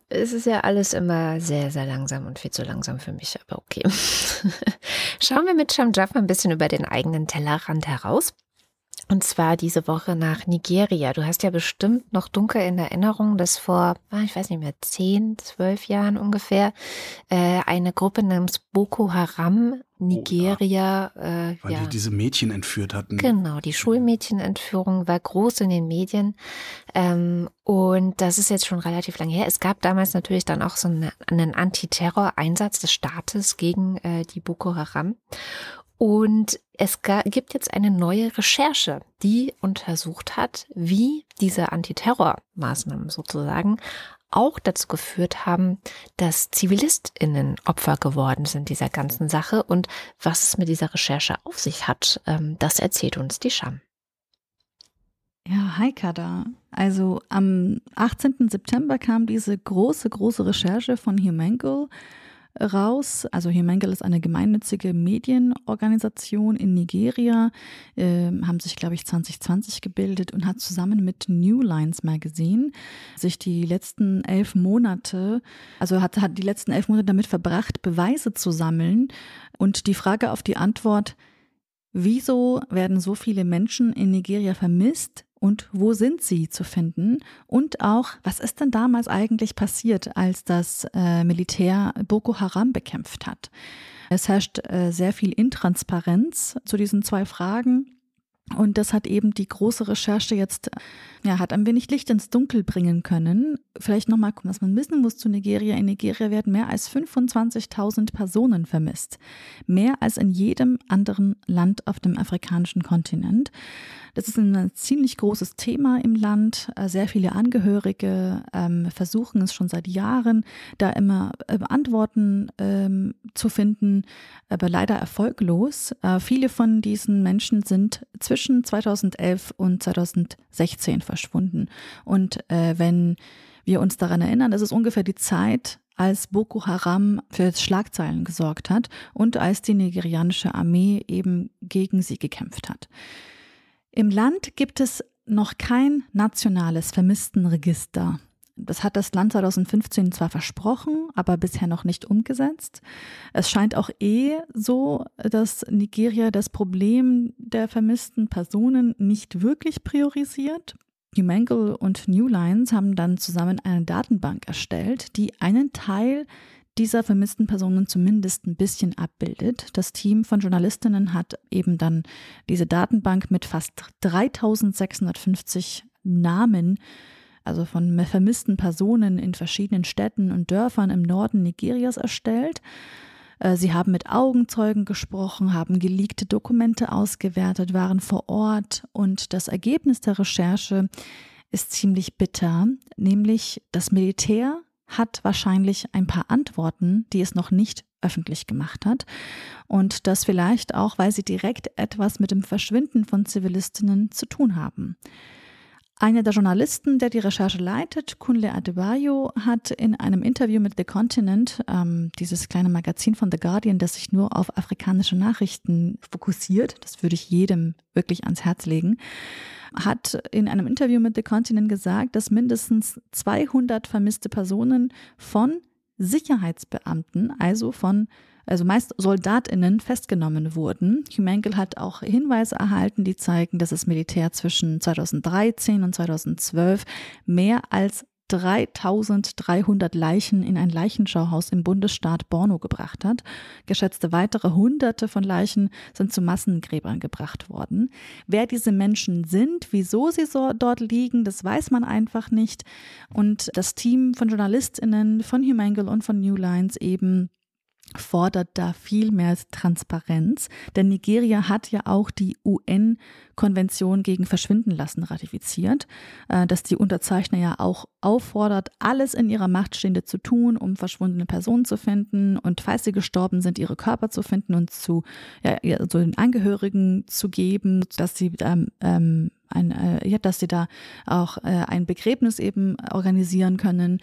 es ist ja alles immer sehr, sehr langsam und viel zu langsam für mich, aber okay. Schauen wir mit Shamjaf ein bisschen über den eigenen Tellerrand heraus. Und zwar diese Woche nach Nigeria. Du hast ja bestimmt noch dunkel in Erinnerung, dass vor, ah, ich weiß nicht mehr, zehn, zwölf Jahren ungefähr, äh, eine Gruppe namens Boko Haram Nigeria.
Oh, ja. äh, Weil ja. die diese Mädchen entführt hatten.
Genau, die Schulmädchenentführung war groß in den Medien. Ähm, und das ist jetzt schon relativ lange her. Es gab damals natürlich dann auch so eine, einen Antiterror-Einsatz des Staates gegen äh, die Boko Haram. Und es gibt jetzt eine neue Recherche, die untersucht hat, wie diese Antiterrormaßnahmen sozusagen auch dazu geführt haben, dass ZivilistInnen Opfer geworden sind dieser ganzen Sache und was es mit dieser Recherche auf sich hat, ähm, das erzählt uns die Scham.
Ja, hi Kada. Also am 18. September kam diese große, große Recherche von Humango raus. Also Hemengel ist eine gemeinnützige Medienorganisation in Nigeria, äh, haben sich, glaube ich, 2020 gebildet und hat zusammen mit New Lines Magazine sich die letzten elf Monate, also hat, hat die letzten elf Monate damit verbracht, Beweise zu sammeln und die Frage auf die Antwort, Wieso werden so viele Menschen in Nigeria vermisst? Und wo sind sie zu finden? Und auch, was ist denn damals eigentlich passiert, als das äh, Militär Boko Haram bekämpft hat? Es herrscht äh, sehr viel Intransparenz zu diesen zwei Fragen. Und das hat eben die große Recherche jetzt, ja, hat ein wenig Licht ins Dunkel bringen können. Vielleicht nochmal, was man wissen muss zu Nigeria. In Nigeria werden mehr als 25.000 Personen vermisst. Mehr als in jedem anderen Land auf dem afrikanischen Kontinent. Das ist ein ziemlich großes Thema im Land. Äh, sehr viele Angehörige ähm, versuchen es schon seit Jahren, da immer äh, Antworten ähm, zu finden, aber leider erfolglos. Äh, viele von diesen Menschen sind zwischen 2011 und 2016 verschwunden. Und äh, wenn wir uns daran erinnern, das ist ungefähr die Zeit, als Boko Haram für Schlagzeilen gesorgt hat und als die nigerianische Armee eben gegen sie gekämpft hat. Im Land gibt es noch kein nationales Vermisstenregister. Das hat das Land 2015 zwar versprochen, aber bisher noch nicht umgesetzt. Es scheint auch eh so, dass Nigeria das Problem der vermissten Personen nicht wirklich priorisiert. Humangle und New Lines haben dann zusammen eine Datenbank erstellt, die einen Teil dieser vermissten Personen zumindest ein bisschen abbildet. Das Team von Journalistinnen hat eben dann diese Datenbank mit fast 3650 Namen, also von vermissten Personen in verschiedenen Städten und Dörfern im Norden Nigerias erstellt. Äh, sie haben mit Augenzeugen gesprochen, haben geleakte Dokumente ausgewertet, waren vor Ort und das Ergebnis der Recherche ist ziemlich bitter, nämlich das Militär hat wahrscheinlich ein paar Antworten, die es noch nicht öffentlich gemacht hat. Und das vielleicht auch, weil sie direkt etwas mit dem Verschwinden von Zivilistinnen zu tun haben. Einer der Journalisten, der die Recherche leitet, Kunle Adebayo, hat in einem Interview mit The Continent, ähm, dieses kleine Magazin von The Guardian, das sich nur auf afrikanische Nachrichten fokussiert, das würde ich jedem wirklich ans Herz legen, hat in einem Interview mit The Continent gesagt, dass mindestens 200 vermisste Personen von Sicherheitsbeamten, also von also meist SoldatInnen festgenommen wurden. Humankel hat auch Hinweise erhalten, die zeigen, dass das Militär zwischen 2013 und 2012 mehr als 3300 Leichen in ein Leichenschauhaus im Bundesstaat Borno gebracht hat. Geschätzte weitere Hunderte von Leichen sind zu Massengräbern gebracht worden. Wer diese Menschen sind, wieso sie so dort liegen, das weiß man einfach nicht. Und das Team von JournalistInnen von Humangle und von New Lines eben fordert da viel mehr Transparenz, denn Nigeria hat ja auch die UN-Konvention gegen Verschwindenlassen ratifiziert, äh, dass die Unterzeichner ja auch auffordert, alles in ihrer Macht Stehende zu tun, um verschwundene Personen zu finden und falls sie gestorben sind, ihre Körper zu finden und zu ja, also den Angehörigen zu geben, dass sie ähm, ähm, ein, äh, ja, dass sie da auch äh, ein Begräbnis eben organisieren können.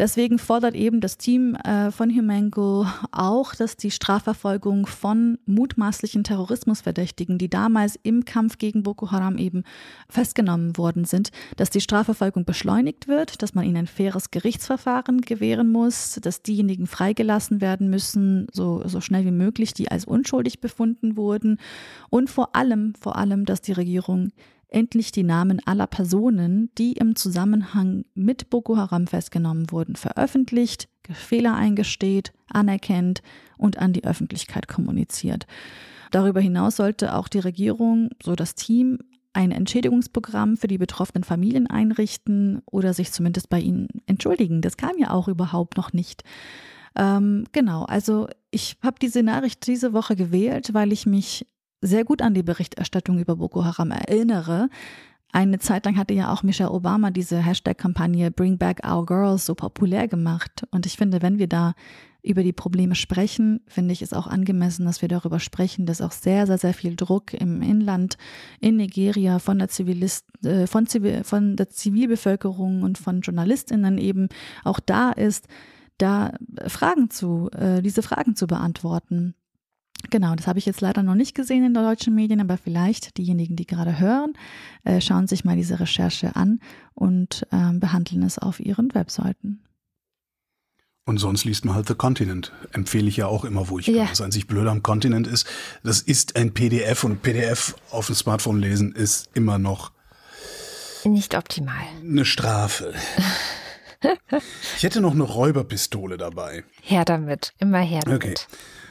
Deswegen fordert eben das Team äh, von Humango auch, dass die Strafverfolgung von mutmaßlichen Terrorismusverdächtigen, die damals im Kampf gegen Boko Haram eben festgenommen worden sind, dass die Strafverfolgung beschleunigt wird, dass man ihnen ein faires Gerichtsverfahren gewähren muss, dass diejenigen freigelassen werden müssen, so, so schnell wie möglich, die als unschuldig befunden wurden. Und vor allem, vor allem, dass die Regierung endlich die Namen aller Personen, die im Zusammenhang mit Boko Haram festgenommen wurden, veröffentlicht, Fehler eingesteht, anerkennt und an die Öffentlichkeit kommuniziert. Darüber hinaus sollte auch die Regierung, so das Team, ein Entschädigungsprogramm für die betroffenen Familien einrichten oder sich zumindest bei ihnen entschuldigen. Das kam ja auch überhaupt noch nicht. Ähm, genau, also ich habe diese Nachricht diese Woche gewählt, weil ich mich sehr gut an die Berichterstattung über Boko Haram erinnere. Eine Zeit lang hatte ja auch Michelle Obama diese Hashtag-Kampagne Bring Back Our Girls so populär gemacht. Und ich finde, wenn wir da über die Probleme sprechen, finde ich es auch angemessen, dass wir darüber sprechen, dass auch sehr, sehr, sehr viel Druck im Inland in Nigeria von der Zivilist, äh, von, Zivil, von der Zivilbevölkerung und von JournalistInnen eben auch da ist, da Fragen zu, äh, diese Fragen zu beantworten. Genau, das habe ich jetzt leider noch nicht gesehen in den deutschen Medien, aber vielleicht diejenigen, die gerade hören, äh, schauen sich mal diese Recherche an und äh, behandeln es auf ihren Webseiten.
Und sonst liest man halt The Continent. Empfehle ich ja auch immer, wo ich ja. Das einzig Blöde am Continent ist, das ist ein PDF und PDF auf dem Smartphone lesen ist immer noch
nicht optimal.
Eine Strafe. ich hätte noch eine Räuberpistole dabei.
Her damit, immer her damit. Okay.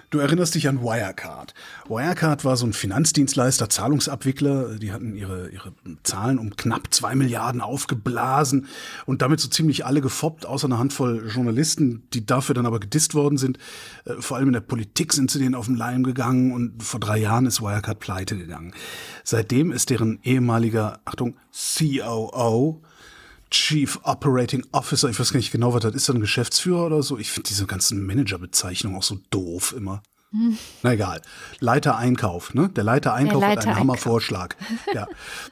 Du erinnerst dich an Wirecard. Wirecard war so ein Finanzdienstleister, Zahlungsabwickler. Die hatten ihre, ihre Zahlen um knapp zwei Milliarden aufgeblasen und damit so ziemlich alle gefoppt, außer eine Handvoll Journalisten, die dafür dann aber gedisst worden sind. Äh, vor allem in der Politik sind sie denen auf den Leim gegangen und vor drei Jahren ist Wirecard pleite gegangen. Seitdem ist deren ehemaliger, Achtung, COO, Chief Operating Officer, ich weiß gar nicht genau, was das ist, ein Geschäftsführer oder so. Ich finde diese ganzen Managerbezeichnungen auch so doof immer. Hm. Na egal. Leiter Einkauf, ne? Der Leiter Einkauf Der Leiter hat einen Hammervorschlag. ja.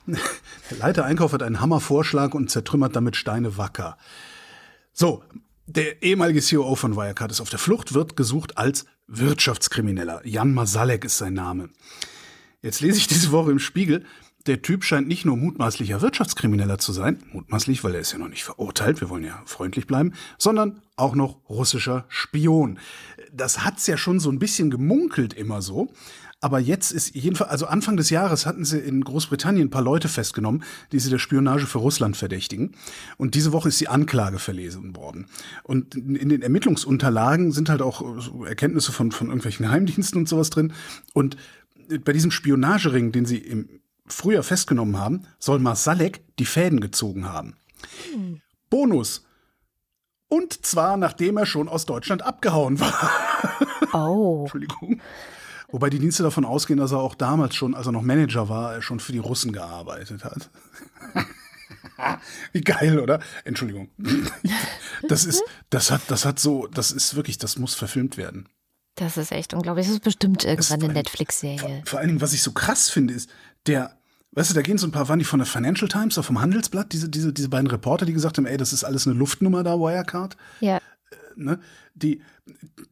Der Leiter Einkauf hat einen Hammervorschlag und zertrümmert damit Steine wacker. So, der ehemalige CEO von Wirecard ist auf der Flucht, wird gesucht als Wirtschaftskrimineller. Jan Masalek ist sein Name. Jetzt lese ich diese Woche im Spiegel, der Typ scheint nicht nur mutmaßlicher Wirtschaftskrimineller zu sein, mutmaßlich, weil er ist ja noch nicht verurteilt, wir wollen ja freundlich bleiben, sondern auch noch russischer Spion. Das hat's ja schon so ein bisschen gemunkelt immer so. Aber jetzt ist jedenfalls, also Anfang des Jahres hatten sie in Großbritannien ein paar Leute festgenommen, die sie der Spionage für Russland verdächtigen. Und diese Woche ist die Anklage verlesen worden. Und in den Ermittlungsunterlagen sind halt auch Erkenntnisse von, von irgendwelchen Geheimdiensten und sowas drin. Und bei diesem Spionagering, den sie im früher festgenommen haben, soll Masalek die Fäden gezogen haben. Hm. Bonus. Und zwar nachdem er schon aus Deutschland abgehauen war.
Oh.
Entschuldigung. Wobei die Dienste davon ausgehen, dass er auch damals schon, als er noch Manager war, schon für die Russen gearbeitet hat. Wie geil, oder? Entschuldigung. Das ist, das hat, das hat so, das ist wirklich, das muss verfilmt werden.
Das ist echt unglaublich. Das ist bestimmt irgendwann eine Netflix-Serie.
Vor, vor allen Dingen, was ich so krass finde, ist, der Weißt du, da gehen so ein paar, waren die von der Financial Times oder vom Handelsblatt, diese, diese, diese beiden Reporter, die gesagt haben, ey, das ist alles eine Luftnummer da, Wirecard.
Ja. Äh,
ne? Die,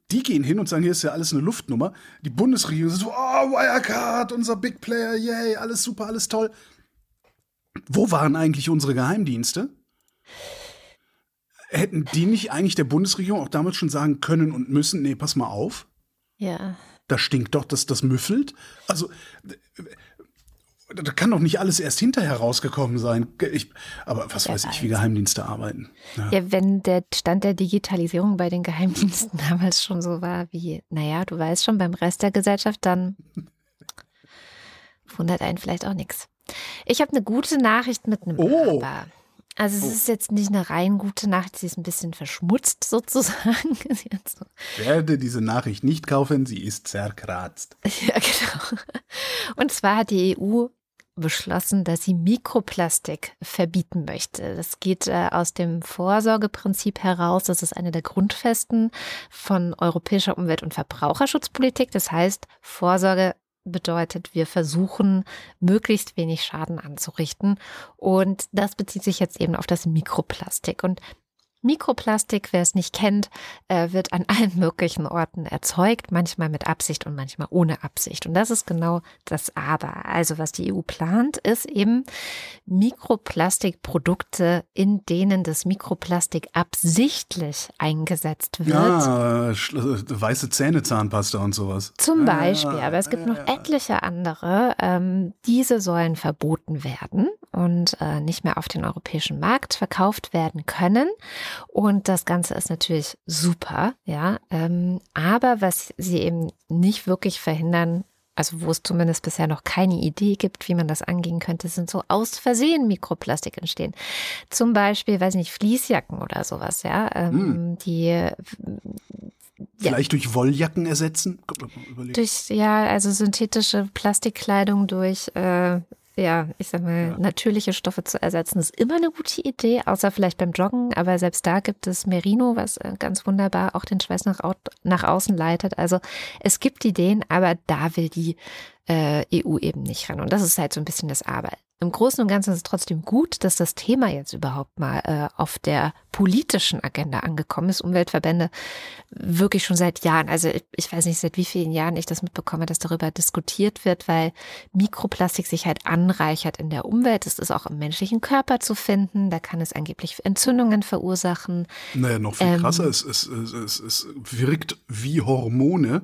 die gehen hin und sagen, hier ist ja alles eine Luftnummer. Die Bundesregierung sagt so, oh, Wirecard, unser Big Player, yay, alles super, alles toll. Wo waren eigentlich unsere Geheimdienste? Hätten die nicht eigentlich der Bundesregierung auch damals schon sagen können und müssen, nee, pass mal auf.
Ja.
Da stinkt doch, dass das müffelt. Also, da kann doch nicht alles erst hinterher rausgekommen sein. Ich, aber was ja, weiß ich, wie Geheimdienste arbeiten.
Ja. ja. wenn der Stand der Digitalisierung bei den Geheimdiensten damals schon so war wie, naja, du weißt schon, beim Rest der Gesellschaft, dann wundert einen vielleicht auch nichts. Ich habe eine gute Nachricht mit einem
oh.
Aber. Also es oh. ist jetzt nicht eine rein gute Nachricht, sie ist ein bisschen verschmutzt sozusagen.
so. Werde diese Nachricht nicht kaufen, sie ist zerkratzt.
Ja, genau. Und zwar hat die EU beschlossen, dass sie Mikroplastik verbieten möchte. Das geht äh, aus dem Vorsorgeprinzip heraus. Das ist eine der Grundfesten von europäischer Umwelt- und Verbraucherschutzpolitik. Das heißt, Vorsorge bedeutet, wir versuchen, möglichst wenig Schaden anzurichten. Und das bezieht sich jetzt eben auf das Mikroplastik. Und Mikroplastik, wer es nicht kennt, äh, wird an allen möglichen Orten erzeugt, manchmal mit Absicht und manchmal ohne Absicht. Und das ist genau das Aber. Also was die EU plant, ist eben Mikroplastikprodukte, in denen das Mikroplastik absichtlich eingesetzt wird.
Ja, weiße Zähnezahnpasta und sowas.
Zum Beispiel, aber es gibt noch etliche andere. Ähm, diese sollen verboten werden und äh, nicht mehr auf den europäischen Markt verkauft werden können. Und das Ganze ist natürlich super, ja. Ähm, aber was sie eben nicht wirklich verhindern, also wo es zumindest bisher noch keine Idee gibt, wie man das angehen könnte, sind so aus Versehen Mikroplastik entstehen. Zum Beispiel, weiß ich nicht, Fließjacken oder sowas, ja. Ähm, mm. Die
Vielleicht ja. durch Wolljacken ersetzen?
Durch, ja, also synthetische Plastikkleidung durch äh, ja, ich sag mal, ja. natürliche Stoffe zu ersetzen, ist immer eine gute Idee, außer vielleicht beim Joggen. Aber selbst da gibt es Merino, was äh, ganz wunderbar auch den Schweiß nach, nach außen leitet. Also es gibt Ideen, aber da will die äh, EU eben nicht ran. Und das ist halt so ein bisschen das Aber. Im Großen und Ganzen ist es trotzdem gut, dass das Thema jetzt überhaupt mal äh, auf der politischen Agenda angekommen ist. Umweltverbände wirklich schon seit Jahren, also ich, ich, weiß nicht, seit wie vielen Jahren ich das mitbekomme, dass darüber diskutiert wird, weil Mikroplastik sich halt anreichert in der Umwelt. Es ist auch im menschlichen Körper zu finden. Da kann es angeblich Entzündungen verursachen.
Naja, noch viel krasser, ähm, es, es, es, es wirkt wie Hormone.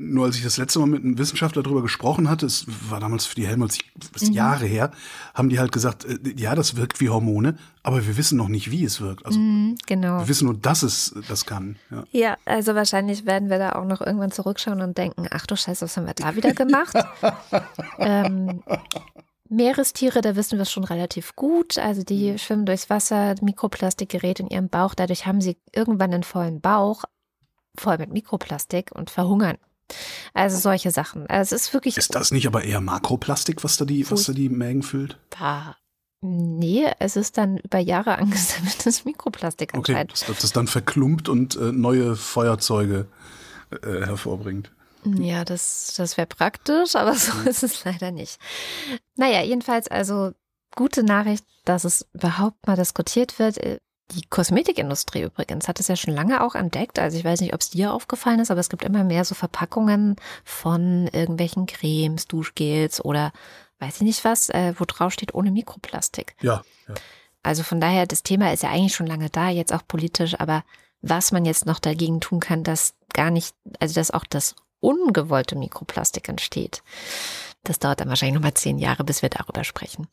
Nur als ich das letzte Mal mit einem Wissenschaftler darüber gesprochen hatte, es war damals für die Helmholtz mhm. Jahre her, haben die halt gesagt, äh, ja, das wirkt wie Hormone, aber wir wissen noch nicht, wie es wirkt. Also
mhm, genau.
Wir wissen nur, dass es das kann. Ja.
ja. also wahrscheinlich werden wir da auch noch irgendwann zurückschauen und denken, ach du Scheiße, was haben wir da wieder gemacht? ähm, Meerestiere, da wissen wir es schon relativ gut. Also die mhm. schwimmen durchs Wasser, Mikroplastik gerät in ihrem Bauch. Dadurch haben sie irgendwann einen vollen Bauch, voll mit Mikroplastik und verhungern. Also solche Sachen. Also es ist wirklich.
Ist das nicht aber eher Makroplastik, was da die, was da die Mägen füllt?
Bah. Nee, es ist dann über Jahre angesammeltes Mikroplastik
anscheinend. Okay, das, das dann verklumpt und äh, neue Feuerzeuge äh, hervorbringt.
Ja, das, das wäre praktisch, aber so mhm. ist es leider nicht. Naja, jedenfalls also gute Nachricht, dass es überhaupt mal diskutiert wird. Die Kosmetikindustrie übrigens hat es ja schon lange auch entdeckt. Also ich weiß nicht, ob es dir aufgefallen ist, aber es gibt immer mehr so Verpackungen von irgendwelchen Cremes, Duschgels oder weiß ich nicht was, äh, wo drauf steht ohne Mikroplastik.
Ja, ja.
Also von daher, das Thema ist ja eigentlich schon lange da, jetzt auch politisch, aber was man jetzt noch dagegen tun kann, dass gar nicht, also dass auch das ungewollte Mikroplastik entsteht, das dauert dann wahrscheinlich nochmal zehn Jahre, bis wir darüber sprechen.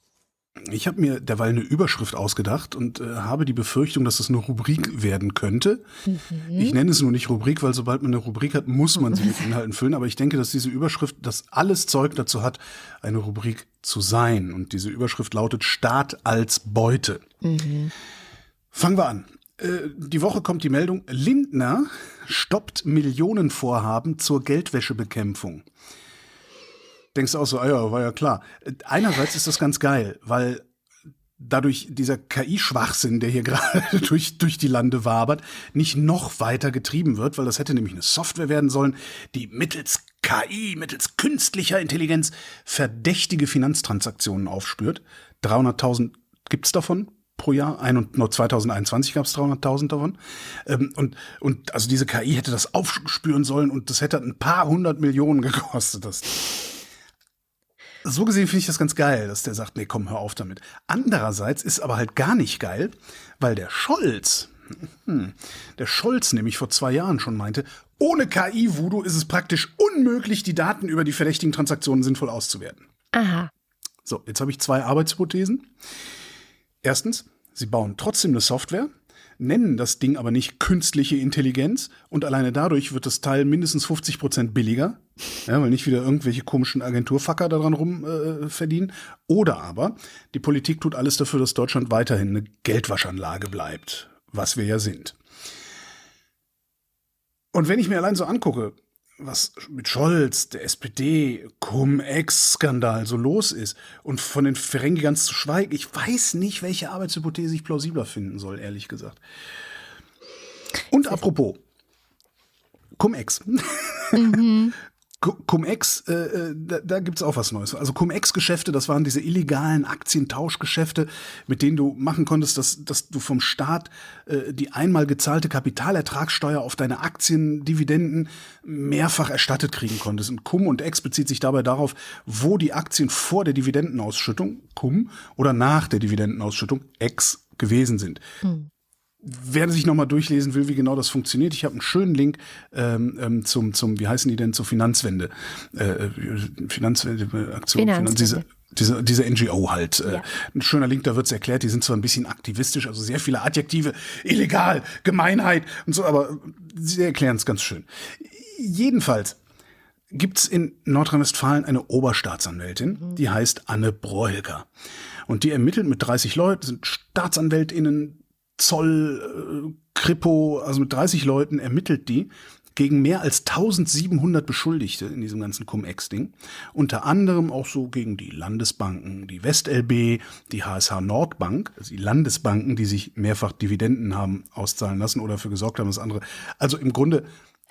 Ich habe mir derweil eine Überschrift ausgedacht und äh, habe die Befürchtung, dass es eine Rubrik werden könnte. Mhm. Ich nenne es nur nicht Rubrik, weil sobald man eine Rubrik hat, muss man sie mit Inhalten füllen. Aber ich denke, dass diese Überschrift das alles Zeug dazu hat, eine Rubrik zu sein. Und diese Überschrift lautet Staat als Beute. Mhm. Fangen wir an. Äh, die Woche kommt die Meldung, Lindner stoppt Millionenvorhaben zur Geldwäschebekämpfung denkst du auch so, ah ja, war ja klar. Einerseits ist das ganz geil, weil dadurch dieser KI-Schwachsinn, der hier gerade durch, durch die Lande wabert, nicht noch weiter getrieben wird, weil das hätte nämlich eine Software werden sollen, die mittels KI mittels künstlicher Intelligenz verdächtige Finanztransaktionen aufspürt. 300.000 gibt's davon pro Jahr. Ein und nur 2021 gab es 300.000 davon. Ähm, und, und also diese KI hätte das aufspüren sollen und das hätte ein paar hundert Millionen gekostet. Das. So gesehen finde ich das ganz geil, dass der sagt, nee, komm, hör auf damit. Andererseits ist aber halt gar nicht geil, weil der Scholz, hm, der Scholz nämlich vor zwei Jahren schon meinte, ohne KI-Voodoo ist es praktisch unmöglich, die Daten über die verdächtigen Transaktionen sinnvoll auszuwerten.
Aha.
So, jetzt habe ich zwei Arbeitshypothesen. Erstens, sie bauen trotzdem eine Software, nennen das Ding aber nicht künstliche Intelligenz und alleine dadurch wird das Teil mindestens 50 Prozent billiger, ja, weil nicht wieder irgendwelche komischen Agenturfacker daran rum äh, verdienen. Oder aber die Politik tut alles dafür, dass Deutschland weiterhin eine Geldwaschanlage bleibt, was wir ja sind. Und wenn ich mir allein so angucke, was mit Scholz, der SPD, Cum-Ex-Skandal so los ist und von den Ferengi ganz zu schweigen, ich weiß nicht, welche Arbeitshypothese ich plausibler finden soll, ehrlich gesagt. Und apropos, Cum-Ex. Mhm. Cum-Ex, äh, äh, da, da gibt es auch was Neues. Also Cum-Ex-Geschäfte, das waren diese illegalen Aktientauschgeschäfte, mit denen du machen konntest, dass, dass du vom Staat äh, die einmal gezahlte Kapitalertragssteuer auf deine Aktiendividenden mehrfach erstattet kriegen konntest. Und Cum und Ex bezieht sich dabei darauf, wo die Aktien vor der Dividendenausschüttung, Cum, oder nach der Dividendenausschüttung, Ex, gewesen sind. Hm. Wer sich nochmal durchlesen will, wie genau das funktioniert, ich habe einen schönen Link ähm, ähm, zum, zum, wie heißen die denn, zur Finanzwende, äh, Finanzwende, Aktion, Finanzwende. diese, diese, diese NGO halt. Äh, ja. Ein schöner Link, da wird's erklärt, die sind zwar ein bisschen aktivistisch, also sehr viele Adjektive, illegal, Gemeinheit und so, aber sie erklären es ganz schön. Jedenfalls gibt's in Nordrhein-Westfalen eine Oberstaatsanwältin, mhm. die heißt Anne Broilker. Und die ermittelt mit 30 Leuten, sind StaatsanwältInnen, Zoll, äh, Kripo, also mit 30 Leuten ermittelt die gegen mehr als 1700 Beschuldigte in diesem ganzen Cum-Ex-Ding. Unter anderem auch so gegen die Landesbanken, die WestLB, die HSH Nordbank, also die Landesbanken, die sich mehrfach Dividenden haben auszahlen lassen oder dafür gesorgt haben, dass andere. Also im Grunde,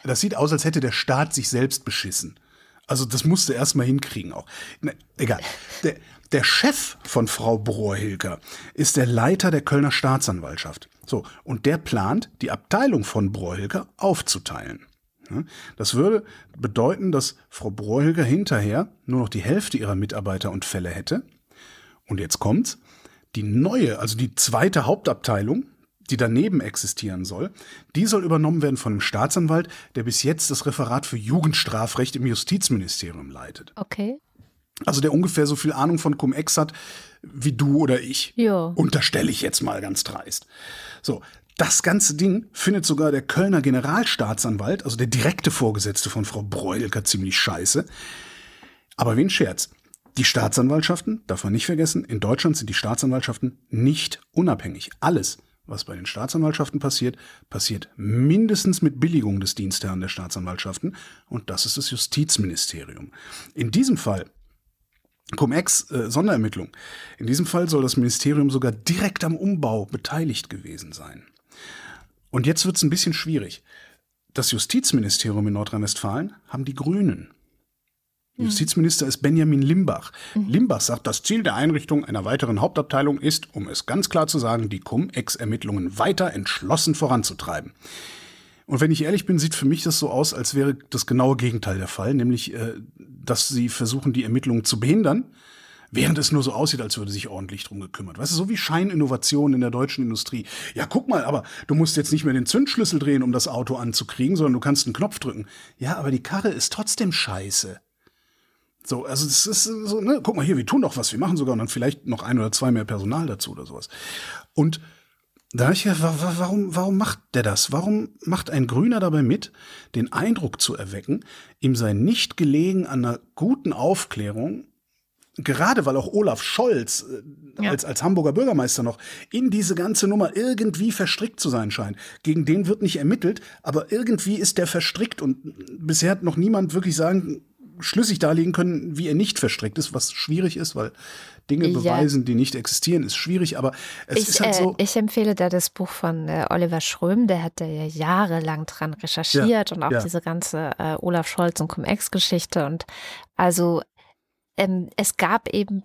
das sieht aus, als hätte der Staat sich selbst beschissen. Also das musste erst mal hinkriegen auch. Ne, egal. Der, der Chef von Frau Brohilker ist der Leiter der Kölner Staatsanwaltschaft. So, und der plant, die Abteilung von Brohilker aufzuteilen. Das würde bedeuten, dass Frau Brohilker hinterher nur noch die Hälfte ihrer Mitarbeiter und Fälle hätte. Und jetzt kommt's. Die neue, also die zweite Hauptabteilung, die daneben existieren soll, die soll übernommen werden von einem Staatsanwalt, der bis jetzt das Referat für Jugendstrafrecht im Justizministerium leitet.
Okay.
Also der ungefähr so viel Ahnung von Cum-Ex hat wie du oder ich.
Ja.
Unterstelle ich jetzt mal ganz dreist. So, das ganze Ding findet sogar der Kölner Generalstaatsanwalt, also der direkte Vorgesetzte von Frau Breulker, ziemlich scheiße. Aber wie ein Scherz. Die Staatsanwaltschaften, darf man nicht vergessen, in Deutschland sind die Staatsanwaltschaften nicht unabhängig. Alles, was bei den Staatsanwaltschaften passiert, passiert mindestens mit Billigung des Dienstherrn der Staatsanwaltschaften und das ist das Justizministerium. In diesem Fall Cum-Ex äh. In diesem Fall soll das Ministerium sogar direkt am Umbau beteiligt gewesen sein. Und jetzt wird es ein bisschen schwierig. Das Justizministerium in Nordrhein-Westfalen haben die Grünen. Mhm. Justizminister ist Benjamin Limbach. Mhm. Limbach sagt, das Ziel der Einrichtung einer weiteren Hauptabteilung ist, um es ganz klar zu sagen, die Cum-Ex-Ermittlungen weiter entschlossen voranzutreiben. Und wenn ich ehrlich bin, sieht für mich das so aus, als wäre das genaue Gegenteil der Fall, nämlich, äh, dass sie versuchen, die Ermittlungen zu behindern, während es nur so aussieht, als würde sich ordentlich drum gekümmert. Weißt du, so wie Scheininnovationen in der deutschen Industrie. Ja, guck mal, aber du musst jetzt nicht mehr den Zündschlüssel drehen, um das Auto anzukriegen, sondern du kannst einen Knopf drücken. Ja, aber die Karre ist trotzdem scheiße. So, also es ist so, ne, guck mal hier, wir tun doch was, wir machen sogar dann vielleicht noch ein oder zwei mehr Personal dazu oder sowas. Und da ich ja, warum, warum macht der das? Warum macht ein Grüner dabei mit, den Eindruck zu erwecken, ihm sei nicht gelegen an einer guten Aufklärung, gerade weil auch Olaf Scholz äh, ja. als, als Hamburger Bürgermeister noch in diese ganze Nummer irgendwie verstrickt zu sein scheint. Gegen den wird nicht ermittelt, aber irgendwie ist der verstrickt und bisher hat noch niemand wirklich sagen schlüssig darlegen können, wie er nicht verstrickt ist, was schwierig ist, weil Dinge
Ja.
beweisen, die nicht existieren, ist schwierig, aber es
Ich,
ist halt
äh,
so.
ich empfehle da das Buch von äh, Oliver Schröm, der hat da ja jahrelang dran recherchiert und auch
ja.
diese ganze äh, Olaf Scholz und Cum-Ex-Geschichte und also ähm, es gab eben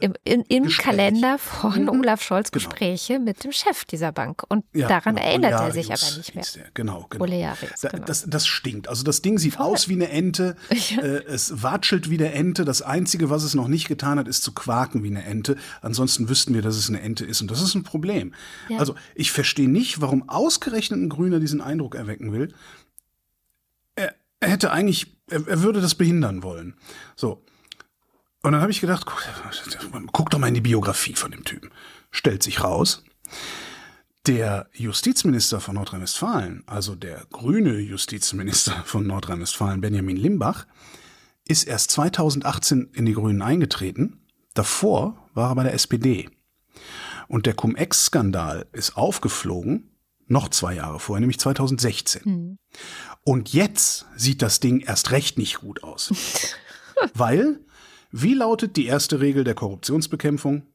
im, in, im
Gespräch.
Kalender von
Mhm.
Olaf Scholz
Genau.
Gespräche mit dem Chef dieser Bank und
Ja,
daran
genau.
erinnert er
Olearius
sich aber nicht mehr.
der. Genau, genau.
Olearius,
Da,
genau.
das, das stinkt. Also das Ding sieht aus wie eine Ente.
Ja.
Äh, es watschelt wie eine Ente. Das Einzige, was es noch nicht getan hat, ist zu quaken wie eine Ente. Ansonsten wüssten wir, dass es eine Ente ist. Und das ist ein Problem.
Ja.
Also ich verstehe nicht, warum ausgerechnet ein Grüner diesen Eindruck erwecken will. Er, er hätte eigentlich, er, er würde das behindern wollen. So. Und dann habe ich gedacht, guck, guck doch mal in die Biografie von dem Typen. Stellt sich raus, der Justizminister von Nordrhein-Westfalen, also der grüne Justizminister von Nordrhein-Westfalen, Benjamin Limbach, ist erst 2018 in die Grünen eingetreten. Davor war er bei der SPD. Und der Cum-Ex-Skandal ist aufgeflogen, noch zwei Jahre vorher, nämlich 2016.
Hm.
Und jetzt sieht das Ding erst recht nicht gut aus. Weil, wie lautet die erste Regel der Korruptionsbekämpfung?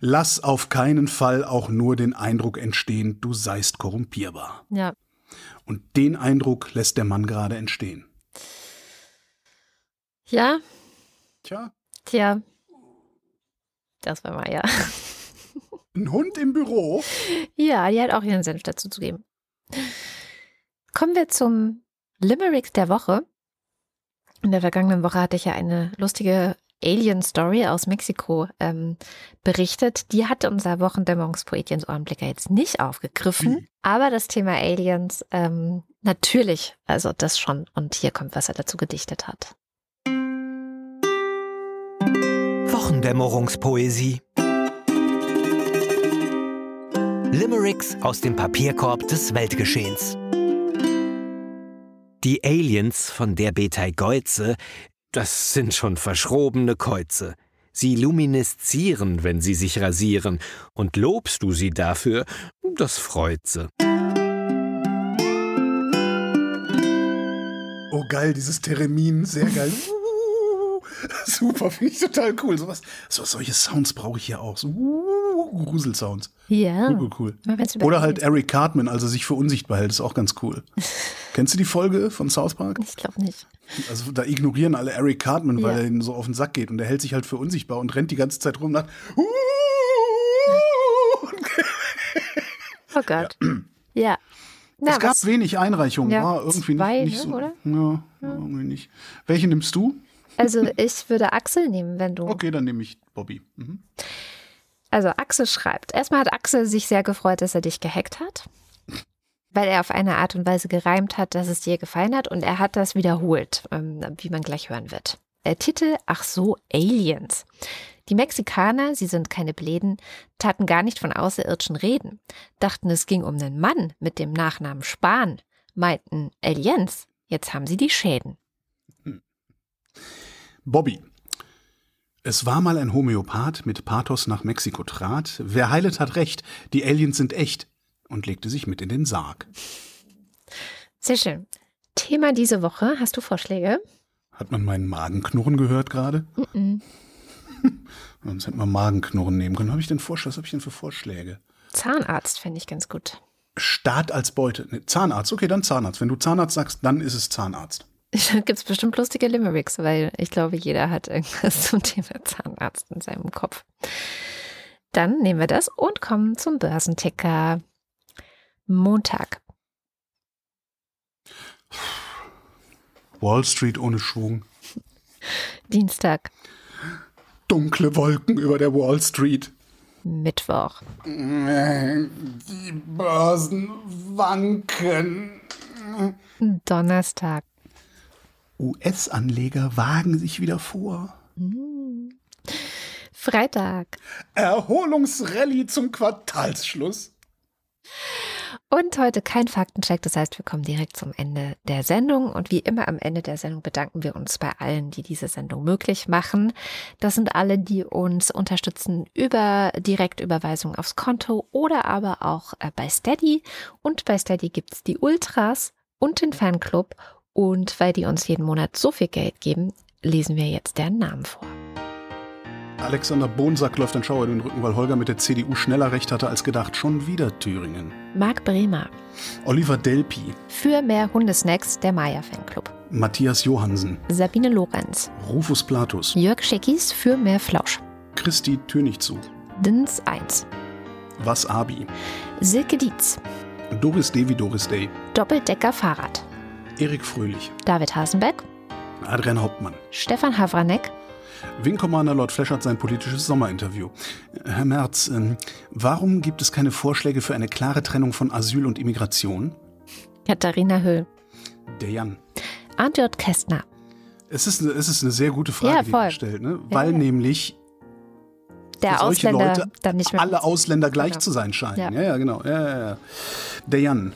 Lass auf keinen Fall auch nur den Eindruck entstehen, du seist korrumpierbar.
Ja,
Und den Eindruck lässt der Mann gerade entstehen.
ja,
Tja,
tja, das war mal ja.
ein Hund im Büro.
Ja, die hat auch ihren Senf dazu zu geben. Kommen wir zum Limerick der Woche. In der vergangenen Woche hatte ich ja eine lustige Alien-Story aus Mexiko ähm, berichtet. Die hat unser Wochendämmerungspoet Jens Ohrenblicker jetzt nicht aufgegriffen.
Wie?
Aber das Thema Aliens, ähm, natürlich, also das schon. Und hier kommt, was er dazu gedichtet hat.
Wochendämmerungspoesie. Limericks aus dem Papierkorb des Weltgeschehens. Die Aliens von der Betai Geuze, das sind schon verschrobene Käuze. Sie lumineszieren, wenn sie sich rasieren, und lobst du sie dafür, das freut sie.
Oh geil, dieses Theremin, sehr geil. Super, finde ich total cool. So was, so, solche Sounds brauche ich hier auch. So Gruselsounds.
Ja.
Cool, cool. Oder halt Eric Cartman, als er sich für unsichtbar hält, ist auch ganz cool. Kennst du die Folge von South Park?
Ich glaube nicht.
Also da ignorieren alle Eric Cartman, weil
Ja.
er ihnen so auf den Sack geht und er hält sich halt für unsichtbar und rennt die ganze Zeit rum und sagt,
Oh Gott. Ja. Na,
es gab
was-
wenig Einreichungen,
Ja,
war irgendwie
zwei,
nicht, nicht
ne,
so.
oder?
Ja, irgendwie nicht. Welche nimmst du?
Also ich würde Axel nehmen, wenn du.
Okay, dann nehme ich Bobby. Mhm.
Also Axel schreibt. Erstmal hat Axel sich sehr gefreut, dass er dich gehackt hat. Weil er auf eine Art und Weise gereimt hat, dass es dir gefallen hat. Und er hat das wiederholt, ähm, wie man gleich hören wird. Der Titel, ach so, Aliens. Die Mexikaner, sie sind keine Bläden, taten gar nicht von Außerirdischen reden. Dachten, es ging um einen Mann mit dem Nachnamen Spahn. Meinten Aliens. Jetzt haben sie die Schäden.
Bobby. Es war mal ein Homöopath mit Pathos nach Mexiko trat. Wer heilet hat recht, die Aliens sind echt. Und legte sich mit in den Sarg.
Sehr schön. Thema diese Woche. Hast du Vorschläge?
Hat man meinen Magenknurren gehört gerade?
Mhm.
Sonst hätte man Magenknurren nehmen können. Habe ich denn Vorschläge? Was habe ich denn für Vorschläge?
Zahnarzt fände ich ganz gut.
Staat als Beute. Nee, Zahnarzt. Okay, dann Zahnarzt. Wenn du Zahnarzt sagst, dann ist es Zahnarzt.
Da gibt es bestimmt lustige Limericks, weil ich glaube, jeder hat irgendwas zum Thema Zahnarzt in seinem Kopf. Dann nehmen wir das und kommen zum Börsenticker. Montag.
Wall Street ohne Schwung.
Dienstag.
Dunkle Wolken über der Wall Street.
Mittwoch.
Die Börsen wanken.
Donnerstag.
US-Anleger wagen sich wieder vor.
Freitag.
Erholungsrallye zum Quartalsschluss.
Und heute kein Faktencheck, das heißt, wir kommen direkt zum Ende der Sendung. Und wie immer am Ende der Sendung bedanken wir uns bei allen, die diese Sendung möglich machen. Das sind alle, die uns unterstützen über Direktüberweisung aufs Konto oder aber auch äh, bei Steady. Und bei Steady gibt's die Ultras und den Fanclub Und weil die uns jeden Monat so viel Geld geben, lesen wir jetzt deren Namen vor.
Alexander Bonsack läuft ein Schauer den Rücken, weil Holger mit der CDU schneller recht hatte als gedacht. Schon wieder Thüringen.
Marc Bremer.
Oliver Delpi.
Für mehr Hundesnacks der Maya Fanclub.
Matthias Johansen.
Sabine Lorenz.
Rufus Platus.
Jörg Schickis für mehr Flausch.
Christi Türnichzu.
Dins 1.
Was Abi.
Silke Dietz.
Doris Devi Doris Day.
Doppeldecker Fahrrad.
Erik Fröhlich.
David Hasenbeck.
Adrian Hauptmann.
Stefan Havranek.
Wing Commander Lord Fleschert sein politisches Sommerinterview. Herr Merz, ähm, warum gibt es keine Vorschläge für eine klare Trennung von Asyl und Immigration?
Katharina Höll.
Der Jan.
Arndt J. Kästner.
Es ist, eine, es ist eine sehr gute Frage,
Ja,
die er stellt, ne? weil
ja.
nämlich
Der Ausländer
Leute
dann nicht mehr.
alle Ausländer gleich
Genau.
zu sein scheinen.
Ja.
Ja, ja, genau. Ja, ja, ja. Der Jan.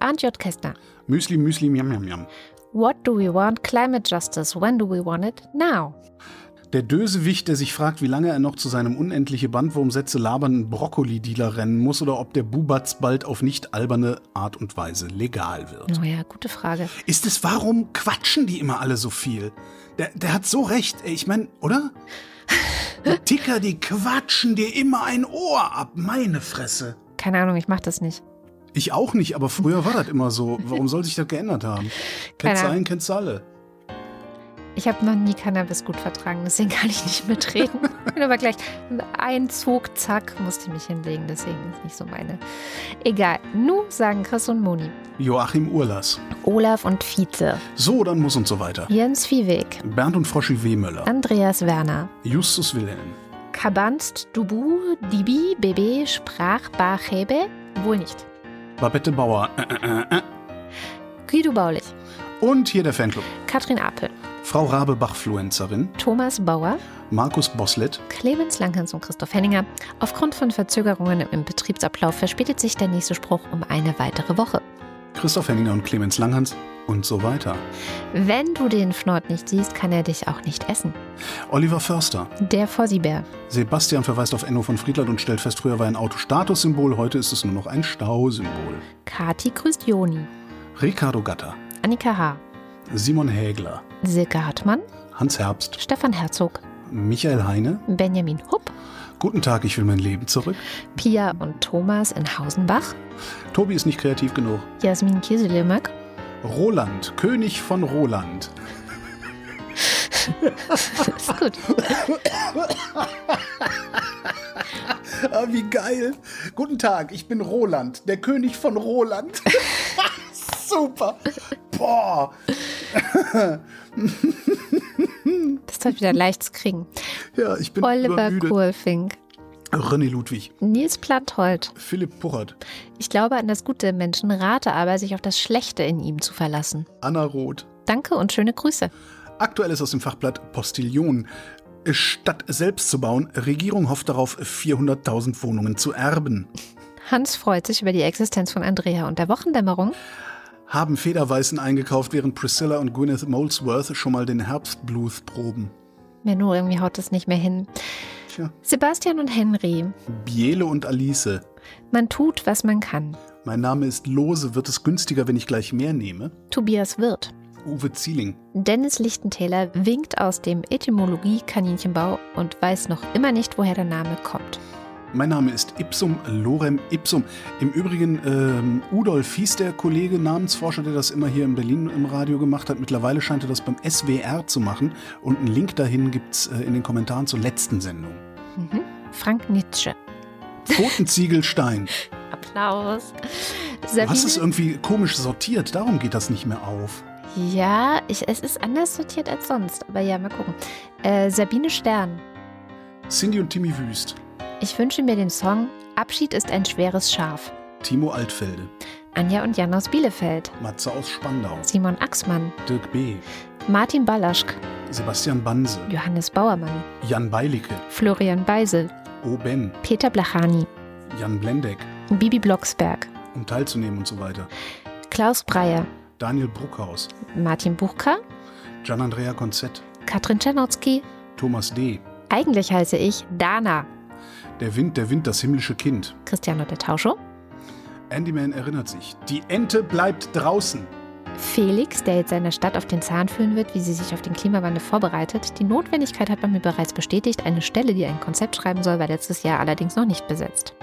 Arndt J. Kästner.
Müsli, Müsli, Miam, Miam, Miam.
What do we want? Climate justice. When do we want it? Now.
Der Dösewicht, der sich fragt, wie lange er noch zu seinem unendliche Bandwurmsätze labernden Brokkoli-Dealer rennen muss oder ob der Bubatz bald auf nicht alberne Art und Weise legal wird.
Oh ja, gute Frage.
Ist es, warum quatschen die immer alle so viel? Der, der hat so recht. Ich meine, oder? Die Ticker, die quatschen dir immer ein Ohr ab. Meine Fresse.
Keine Ahnung, ich mach das nicht.
Ich auch nicht, aber früher war das immer so. Warum soll sich das geändert haben? Kennst du einen, kennst du alle.
Ich habe noch nie Cannabis gut vertragen, deswegen kann ich nicht mitreden. Bin aber gleich ein Zug, zack, musste mich hinlegen, deswegen ist nicht so meine. Egal. Nu sagen Chris und Moni.
Joachim Urlas.
Olaf und Fiete.
So, dann muss und so weiter.
Jens Viehweg.
Bernd und Froschi Wehmöller.
Andreas Werner.
Justus Wilhelm.
Kabanst, Dubu, Dibi, Bebe, Sprach, Bachebe? Wohl nicht.
Babette Bauer. Äh, äh, äh, äh.
Guido Baulich.
Und hier der Fanclub.
Katrin Apel.
Frau Rabe-Bachfluencerin.
Thomas Bauer.
Markus Boslett.
Clemens Langhans und Christoph Henninger. Aufgrund von Verzögerungen im Betriebsablauf verspätet sich der nächste Spruch um eine weitere Woche.
Christoph Henninger und Clemens Langhans und so weiter.
Wenn du den Fnord nicht siehst, kann er dich auch nicht essen.
Oliver Förster.
Der Fossibär.
Sebastian verweist auf Enno von Friedland und stellt fest, früher war ein Auto Statussymbol, heute ist es nur noch ein Stausymbol.
Kati grüßt Joni.
Ricardo Gatter.
Annika H.
Simon Hägler.
Silke Hartmann.
Hans Herbst.
Stefan Herzog.
Michael Heine.
Benjamin Hupp.
Guten Tag, ich will mein Leben zurück.
Pia und Thomas in Hausenbach.
Tobi ist nicht kreativ genug.
Jasmin Kieselimöck.
Roland, König von Roland.
Ist gut.
Ah, wie geil. Guten Tag, ich bin Roland, der König von Roland. Super. Boah.
Das soll wieder leichtes kriegen.
Ja, ich bin
Oliver
übermüdet.
Kohlfink.
René Ludwig.
Nils Planthold.
Philipp Puchert.
Ich glaube an das Gute im Menschen, rate aber, sich auf das Schlechte in ihm zu verlassen.
Anna Roth.
Danke und schöne Grüße.
Aktuelles aus dem Fachblatt Postillon. Statt selbst zu bauen, Regierung hofft darauf, 400.000 Wohnungen zu erben.
Hans freut sich über die Existenz von Andrea und der Wochendämmerung.
Haben Federweißen eingekauft, während Priscilla und Gwyneth Molesworth schon mal den Herbstblues proben.
Nur irgendwie haut es nicht mehr hin.
Tja.
Sebastian und Henry.
Biele und Alice.
Man tut, was man kann.
Mein Name ist Lose. Wird es günstiger, wenn ich gleich mehr nehme?
Tobias Wirth.
Uwe Zieling.
Dennis Lichtentäler winkt aus dem Etymologie-Kaninchenbau und weiß noch immer nicht, woher der Name kommt.
Mein Name ist Ipsum Lorem Ipsum. Im Übrigen, ähm, Udolf hieß der Kollege, Namensforscher, der das immer hier in Berlin im Radio gemacht hat. Mittlerweile scheint er das beim SWR zu machen. Und einen Link dahin gibt's äh, in den Kommentaren zur letzten Sendung.
Mhm. Frank Nietzsche.
Totenziegelstein.
Applaus.
Du hast es
Sabine.
irgendwie komisch sortiert, darum geht das nicht mehr auf.
Ja, ich, es ist anders sortiert als sonst. Aber ja, mal gucken. Äh, Sabine Stern.
Cindy und Timmy Wüst.
Ich wünsche mir den Song Abschied ist ein schweres Schaf.
Timo Altfelde.
Anja und Jan aus Bielefeld.
Matze aus Spandau.
Simon Axmann.
Dirk B.
Martin Ballaschk.
Sebastian Banse.
Johannes Bauermann.
Jan Beilicke.
Florian Beisel.
O. Ben.
Peter Blachani.
Jan Blendeck.
Bibi Blocksberg.
Um teilzunehmen und so weiter.
Klaus Breyer.
Daniel Bruckhaus.
Martin Buchka.
Gian-Andrea Konzett.
Katrin Czernotzki.
Thomas D.
Eigentlich heiße ich Dana.
Der Wind, der Wind, das himmlische Kind.
Cristiano der Tauscho.
Andyman erinnert sich. Die Ente bleibt draußen.
Felix, der jetzt seiner Stadt auf den Zahn fühlen wird, wie sie sich auf den Klimawandel vorbereitet. Die Notwendigkeit hat man mir bereits bestätigt. Eine Stelle, die ein Konzept schreiben soll, war letztes Jahr allerdings noch nicht besetzt.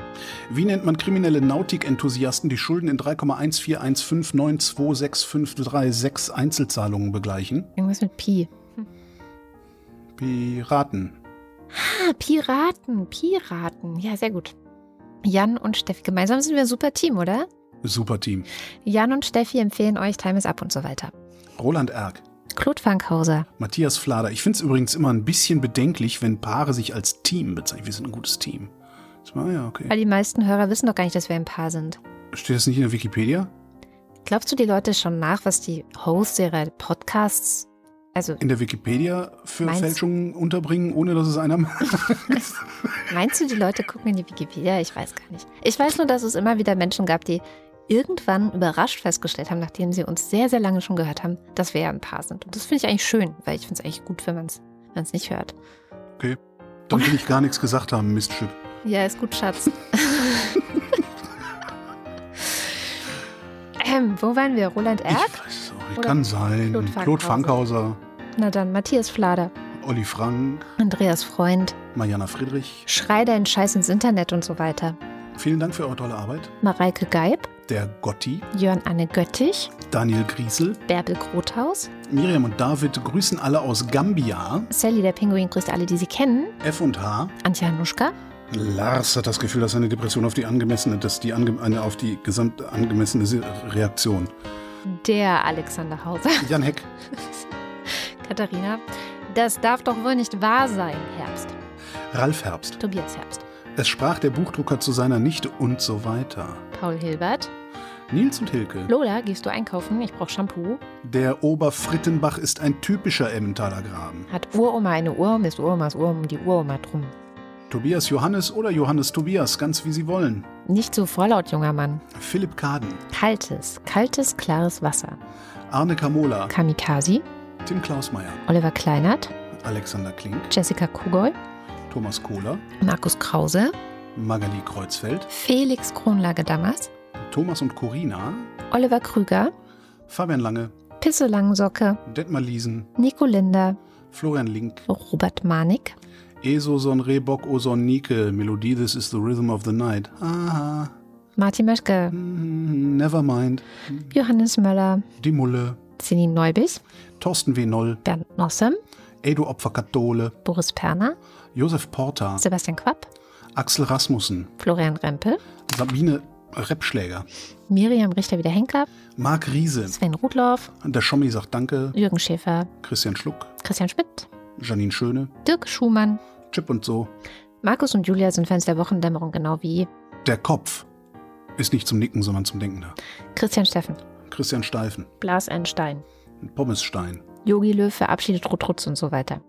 Wie nennt man kriminelle Nautik-Enthusiasten, die Schulden in 3,14159265336 Einzelzahlungen begleichen?
Irgendwas mit Pi.
Piraten.
Ah, Piraten, Piraten. Ja, sehr gut. Jan und Steffi. Gemeinsam sind wir ein super Team, oder?
Super Team.
Jan und Steffi empfehlen euch Time is Up und so weiter.
Roland Erck.
Claude Fankhauser.
Matthias Flader. Ich finde es übrigens immer ein bisschen bedenklich, wenn Paare sich als Team bezeichnen. Wir sind ein gutes Team. Ah, ja, okay.
Weil die meisten Hörer wissen doch gar nicht, dass wir ein Paar sind.
Steht das nicht in der Wikipedia?
Glaubst du, die Leute schauen nach, was die Hosts ihrer Podcasts, also
In der Wikipedia für Fälschungen unterbringen, ohne dass es einer macht?
meinst du, die Leute gucken in die Wikipedia? Ich weiß gar nicht. Ich weiß nur, dass es immer wieder Menschen gab, die irgendwann überrascht festgestellt haben, nachdem sie uns sehr, sehr lange schon gehört haben, dass wir ja ein Paar sind. Und das finde ich eigentlich schön, weil ich finde es eigentlich gut, wenn man es nicht hört.
Okay. Dann will ich gar nichts gesagt haben, Miststück.
Ja, ist gut, Schatz. ähm, wo waren wir? Roland
Ich
Erck?
weiß es auch nicht.
Oder
Kann sein.
Claude
Claude Fankhauser,
Na dann, Matthias Flader,
Olli Frank,
Andreas Freund,
Mariana Friedrich.
Schrei deinen Scheiß ins Internet und so weiter.
Vielen Dank für eure tolle Arbeit.
Mareike Geib,
Der Gotti,
Jörn Anne Göttich,
Daniel Griesel,
Bärbel Grothaus,
Miriam und David grüßen alle aus Gambia.
Sally der Pinguin grüßt alle, die sie kennen,
F und H.
Antje Hanuschka,
Lars hat das Gefühl, dass seine Depression auf die angemessene, dass die ange, eine auf die gesamt angemessene Se- Reaktion.
der Alexander Hauser,
Jan Heck,
Katharina. Das darf doch wohl nicht wahr sein, Herbst.
Ralf Herbst.
Tobias Herbst,
Es sprach der Buchdrucker zu seiner Nichte und so weiter.
Paul Hilbert,
Nils und Hilke.
Lola, gehst du einkaufen? Ich brauche Shampoo.
Der Oberfrittenbach ist ein typischer Emmentaler Graben.
Hat Uroma eine Uhr, ist Uromas Uhr um die Uroma drum.
Tobias Johannes oder Johannes Tobias, ganz wie sie wollen.
Nicht so vorlaut, junger Mann.
Philipp Kaden,
Kaltes, kaltes, klares Wasser.
Arne Kamola,
Kamikaze,
Tim Klausmeier,
Oliver Kleinert,
Alexander Klink,
Jessica Kugoy,
Thomas Kohler,
Markus Krause,
Magali Kreuzfeld,
Felix Kronlage-Dammers,
Thomas und Corina,
Oliver Krüger,
Fabian Lange,
Pisse Langensocke,
Detmar Liesen,
Nico Linder,
Florian Link,
Robert Manik,
Eso son Rehbock o son Nike, Melodie This is the Rhythm of the Night. Ah,
Martin Möschke,
mm, never mind.
Johannes Möller,
Die Mulle,
Celine Neubich,
Thorsten W. Noll,
Bernd Nossem,
Edo Opfer Kathole,
Boris Perner,
Josef Porta,
Sebastian Quapp,
Axel Rasmussen,
Florian Rempel,
Sabine Reppschläger,
Miriam Richter-Wiederhenker,
Marc Riese,
Sven Rudloff,
der Schommi sagt Danke,
Jürgen Schäfer,
Christian Schluck,
Christian Schmidt,
Janine Schöne,
Dirk Schumann,
Chip und so.
Markus und Julia sind Fans der Wochendämmerung, genau wie
Der Kopf ist nicht zum Nicken, sondern zum Denken da.
Christian Steffen,
Christian Steifen,
Blas Einstein,
Pommesstein,
Yogi Löw verabschiedet Rutrutz und so weiter.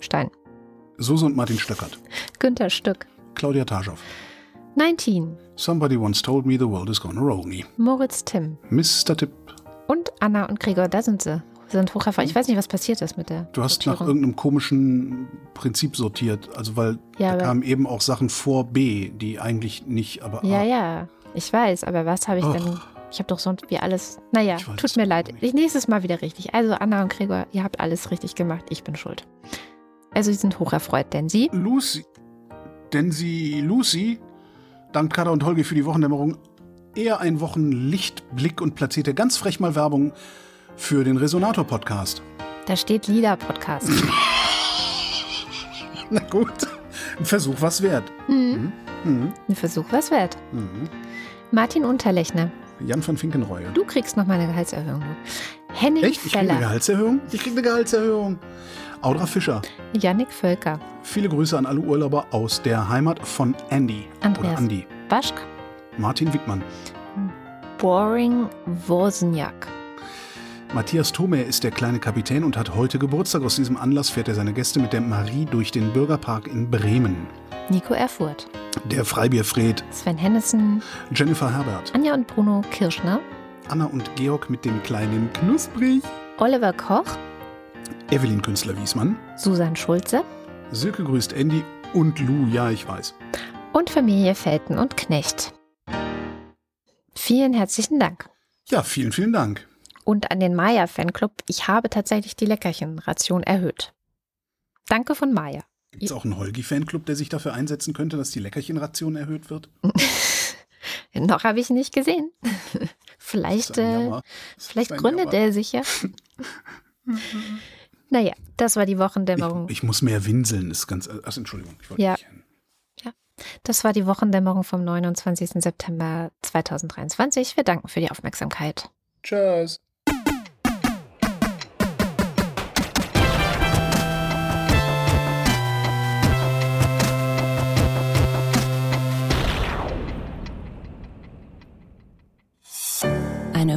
Stein,
Suse und Martin Stöckert,
Günther Stück,
Claudia Taschow.
19,
Somebody once told me the world is gonna roll me.
Moritz Timm
Mr. Tipp,
und Anna und Gregor, da sind sie. Sie sind hocherfolgreich. Ich weiß nicht, was passiert ist mit der
du hast nach
Sortierung.
irgendeinem komischen Prinzip sortiert. Also, weil
Ja,
da kamen eben auch Sachen vor B, die eigentlich nicht, aber
Ja,
A.
ja, ich weiß, aber was habe ich
Och.
denn? Ich habe doch sonst wie alles. Naja,
weiß
tut mir leid. Ich, nächstes Mal wieder richtig. Also Anna und Gregor, ihr habt alles richtig gemacht. Ich bin schuld. Also sie sind hocherfreut, denn sie
Lucy, denn sie, Lucy, dankt Kada und Holgi für die Wochendämmerung eher ein Wochenlichtblick und platzierte ganz frech mal Werbung für den Resonator-Podcast.
Da steht Lila Podcast.
Na gut, ein Versuch was wert.
Mhm.
Mhm.
Ein Versuch was wert.
Mhm.
Martin Unterlechner,
Jan van Finkenreue.
du kriegst noch mal eine Gehaltserhöhung. Henning
Echt? Ich kriege eine
Feller,
Gehaltserhöhung? Ich kriege eine Gehaltserhöhung. Audra Fischer.
Yannick Völker,
Viele Grüße an alle Urlauber aus der Heimat von Andy.
Andreas.
Oder Andy.
Baschk,
Martin Wittmann.
Boring Wozniak,
Matthias Thome ist der kleine Kapitän und hat heute Geburtstag. Aus diesem Anlass fährt er seine Gäste mit der Marie durch den Bürgerpark in Bremen.
Nico Erfurt,
Der Freibierfred,
Sven Hennissen,
Jennifer Herbert,
Anja und Bruno Kirschner,
Anna und Georg mit dem kleinen Knusprig,
Oliver Koch,
Evelyn Künstler-Wiesmann,
Susan Schulze
Silke grüßt Andy und Lou, ja, ich weiß.
und Familie Felten und Knecht. Vielen herzlichen Dank.
Ja, vielen, vielen Dank.
Und an den Maya-Fanclub, ich habe tatsächlich die Leckerchenration erhöht. Danke von Maya.
Gibt es auch einen Holgi-Fanclub, der sich dafür einsetzen könnte, dass die Leckerchenration erhöht wird?
Noch habe ich nicht gesehen. vielleicht äh, vielleicht gründet er sich ja. naja, das war die Wochendämmerung.
Ich, ich muss mehr winseln, ist ganz. Ach, Entschuldigung. Ich
ja. Nicht, ja. Das war die Wochendämmerung vom 29. September 2023. Wir danken für die Aufmerksamkeit.
Tschüss.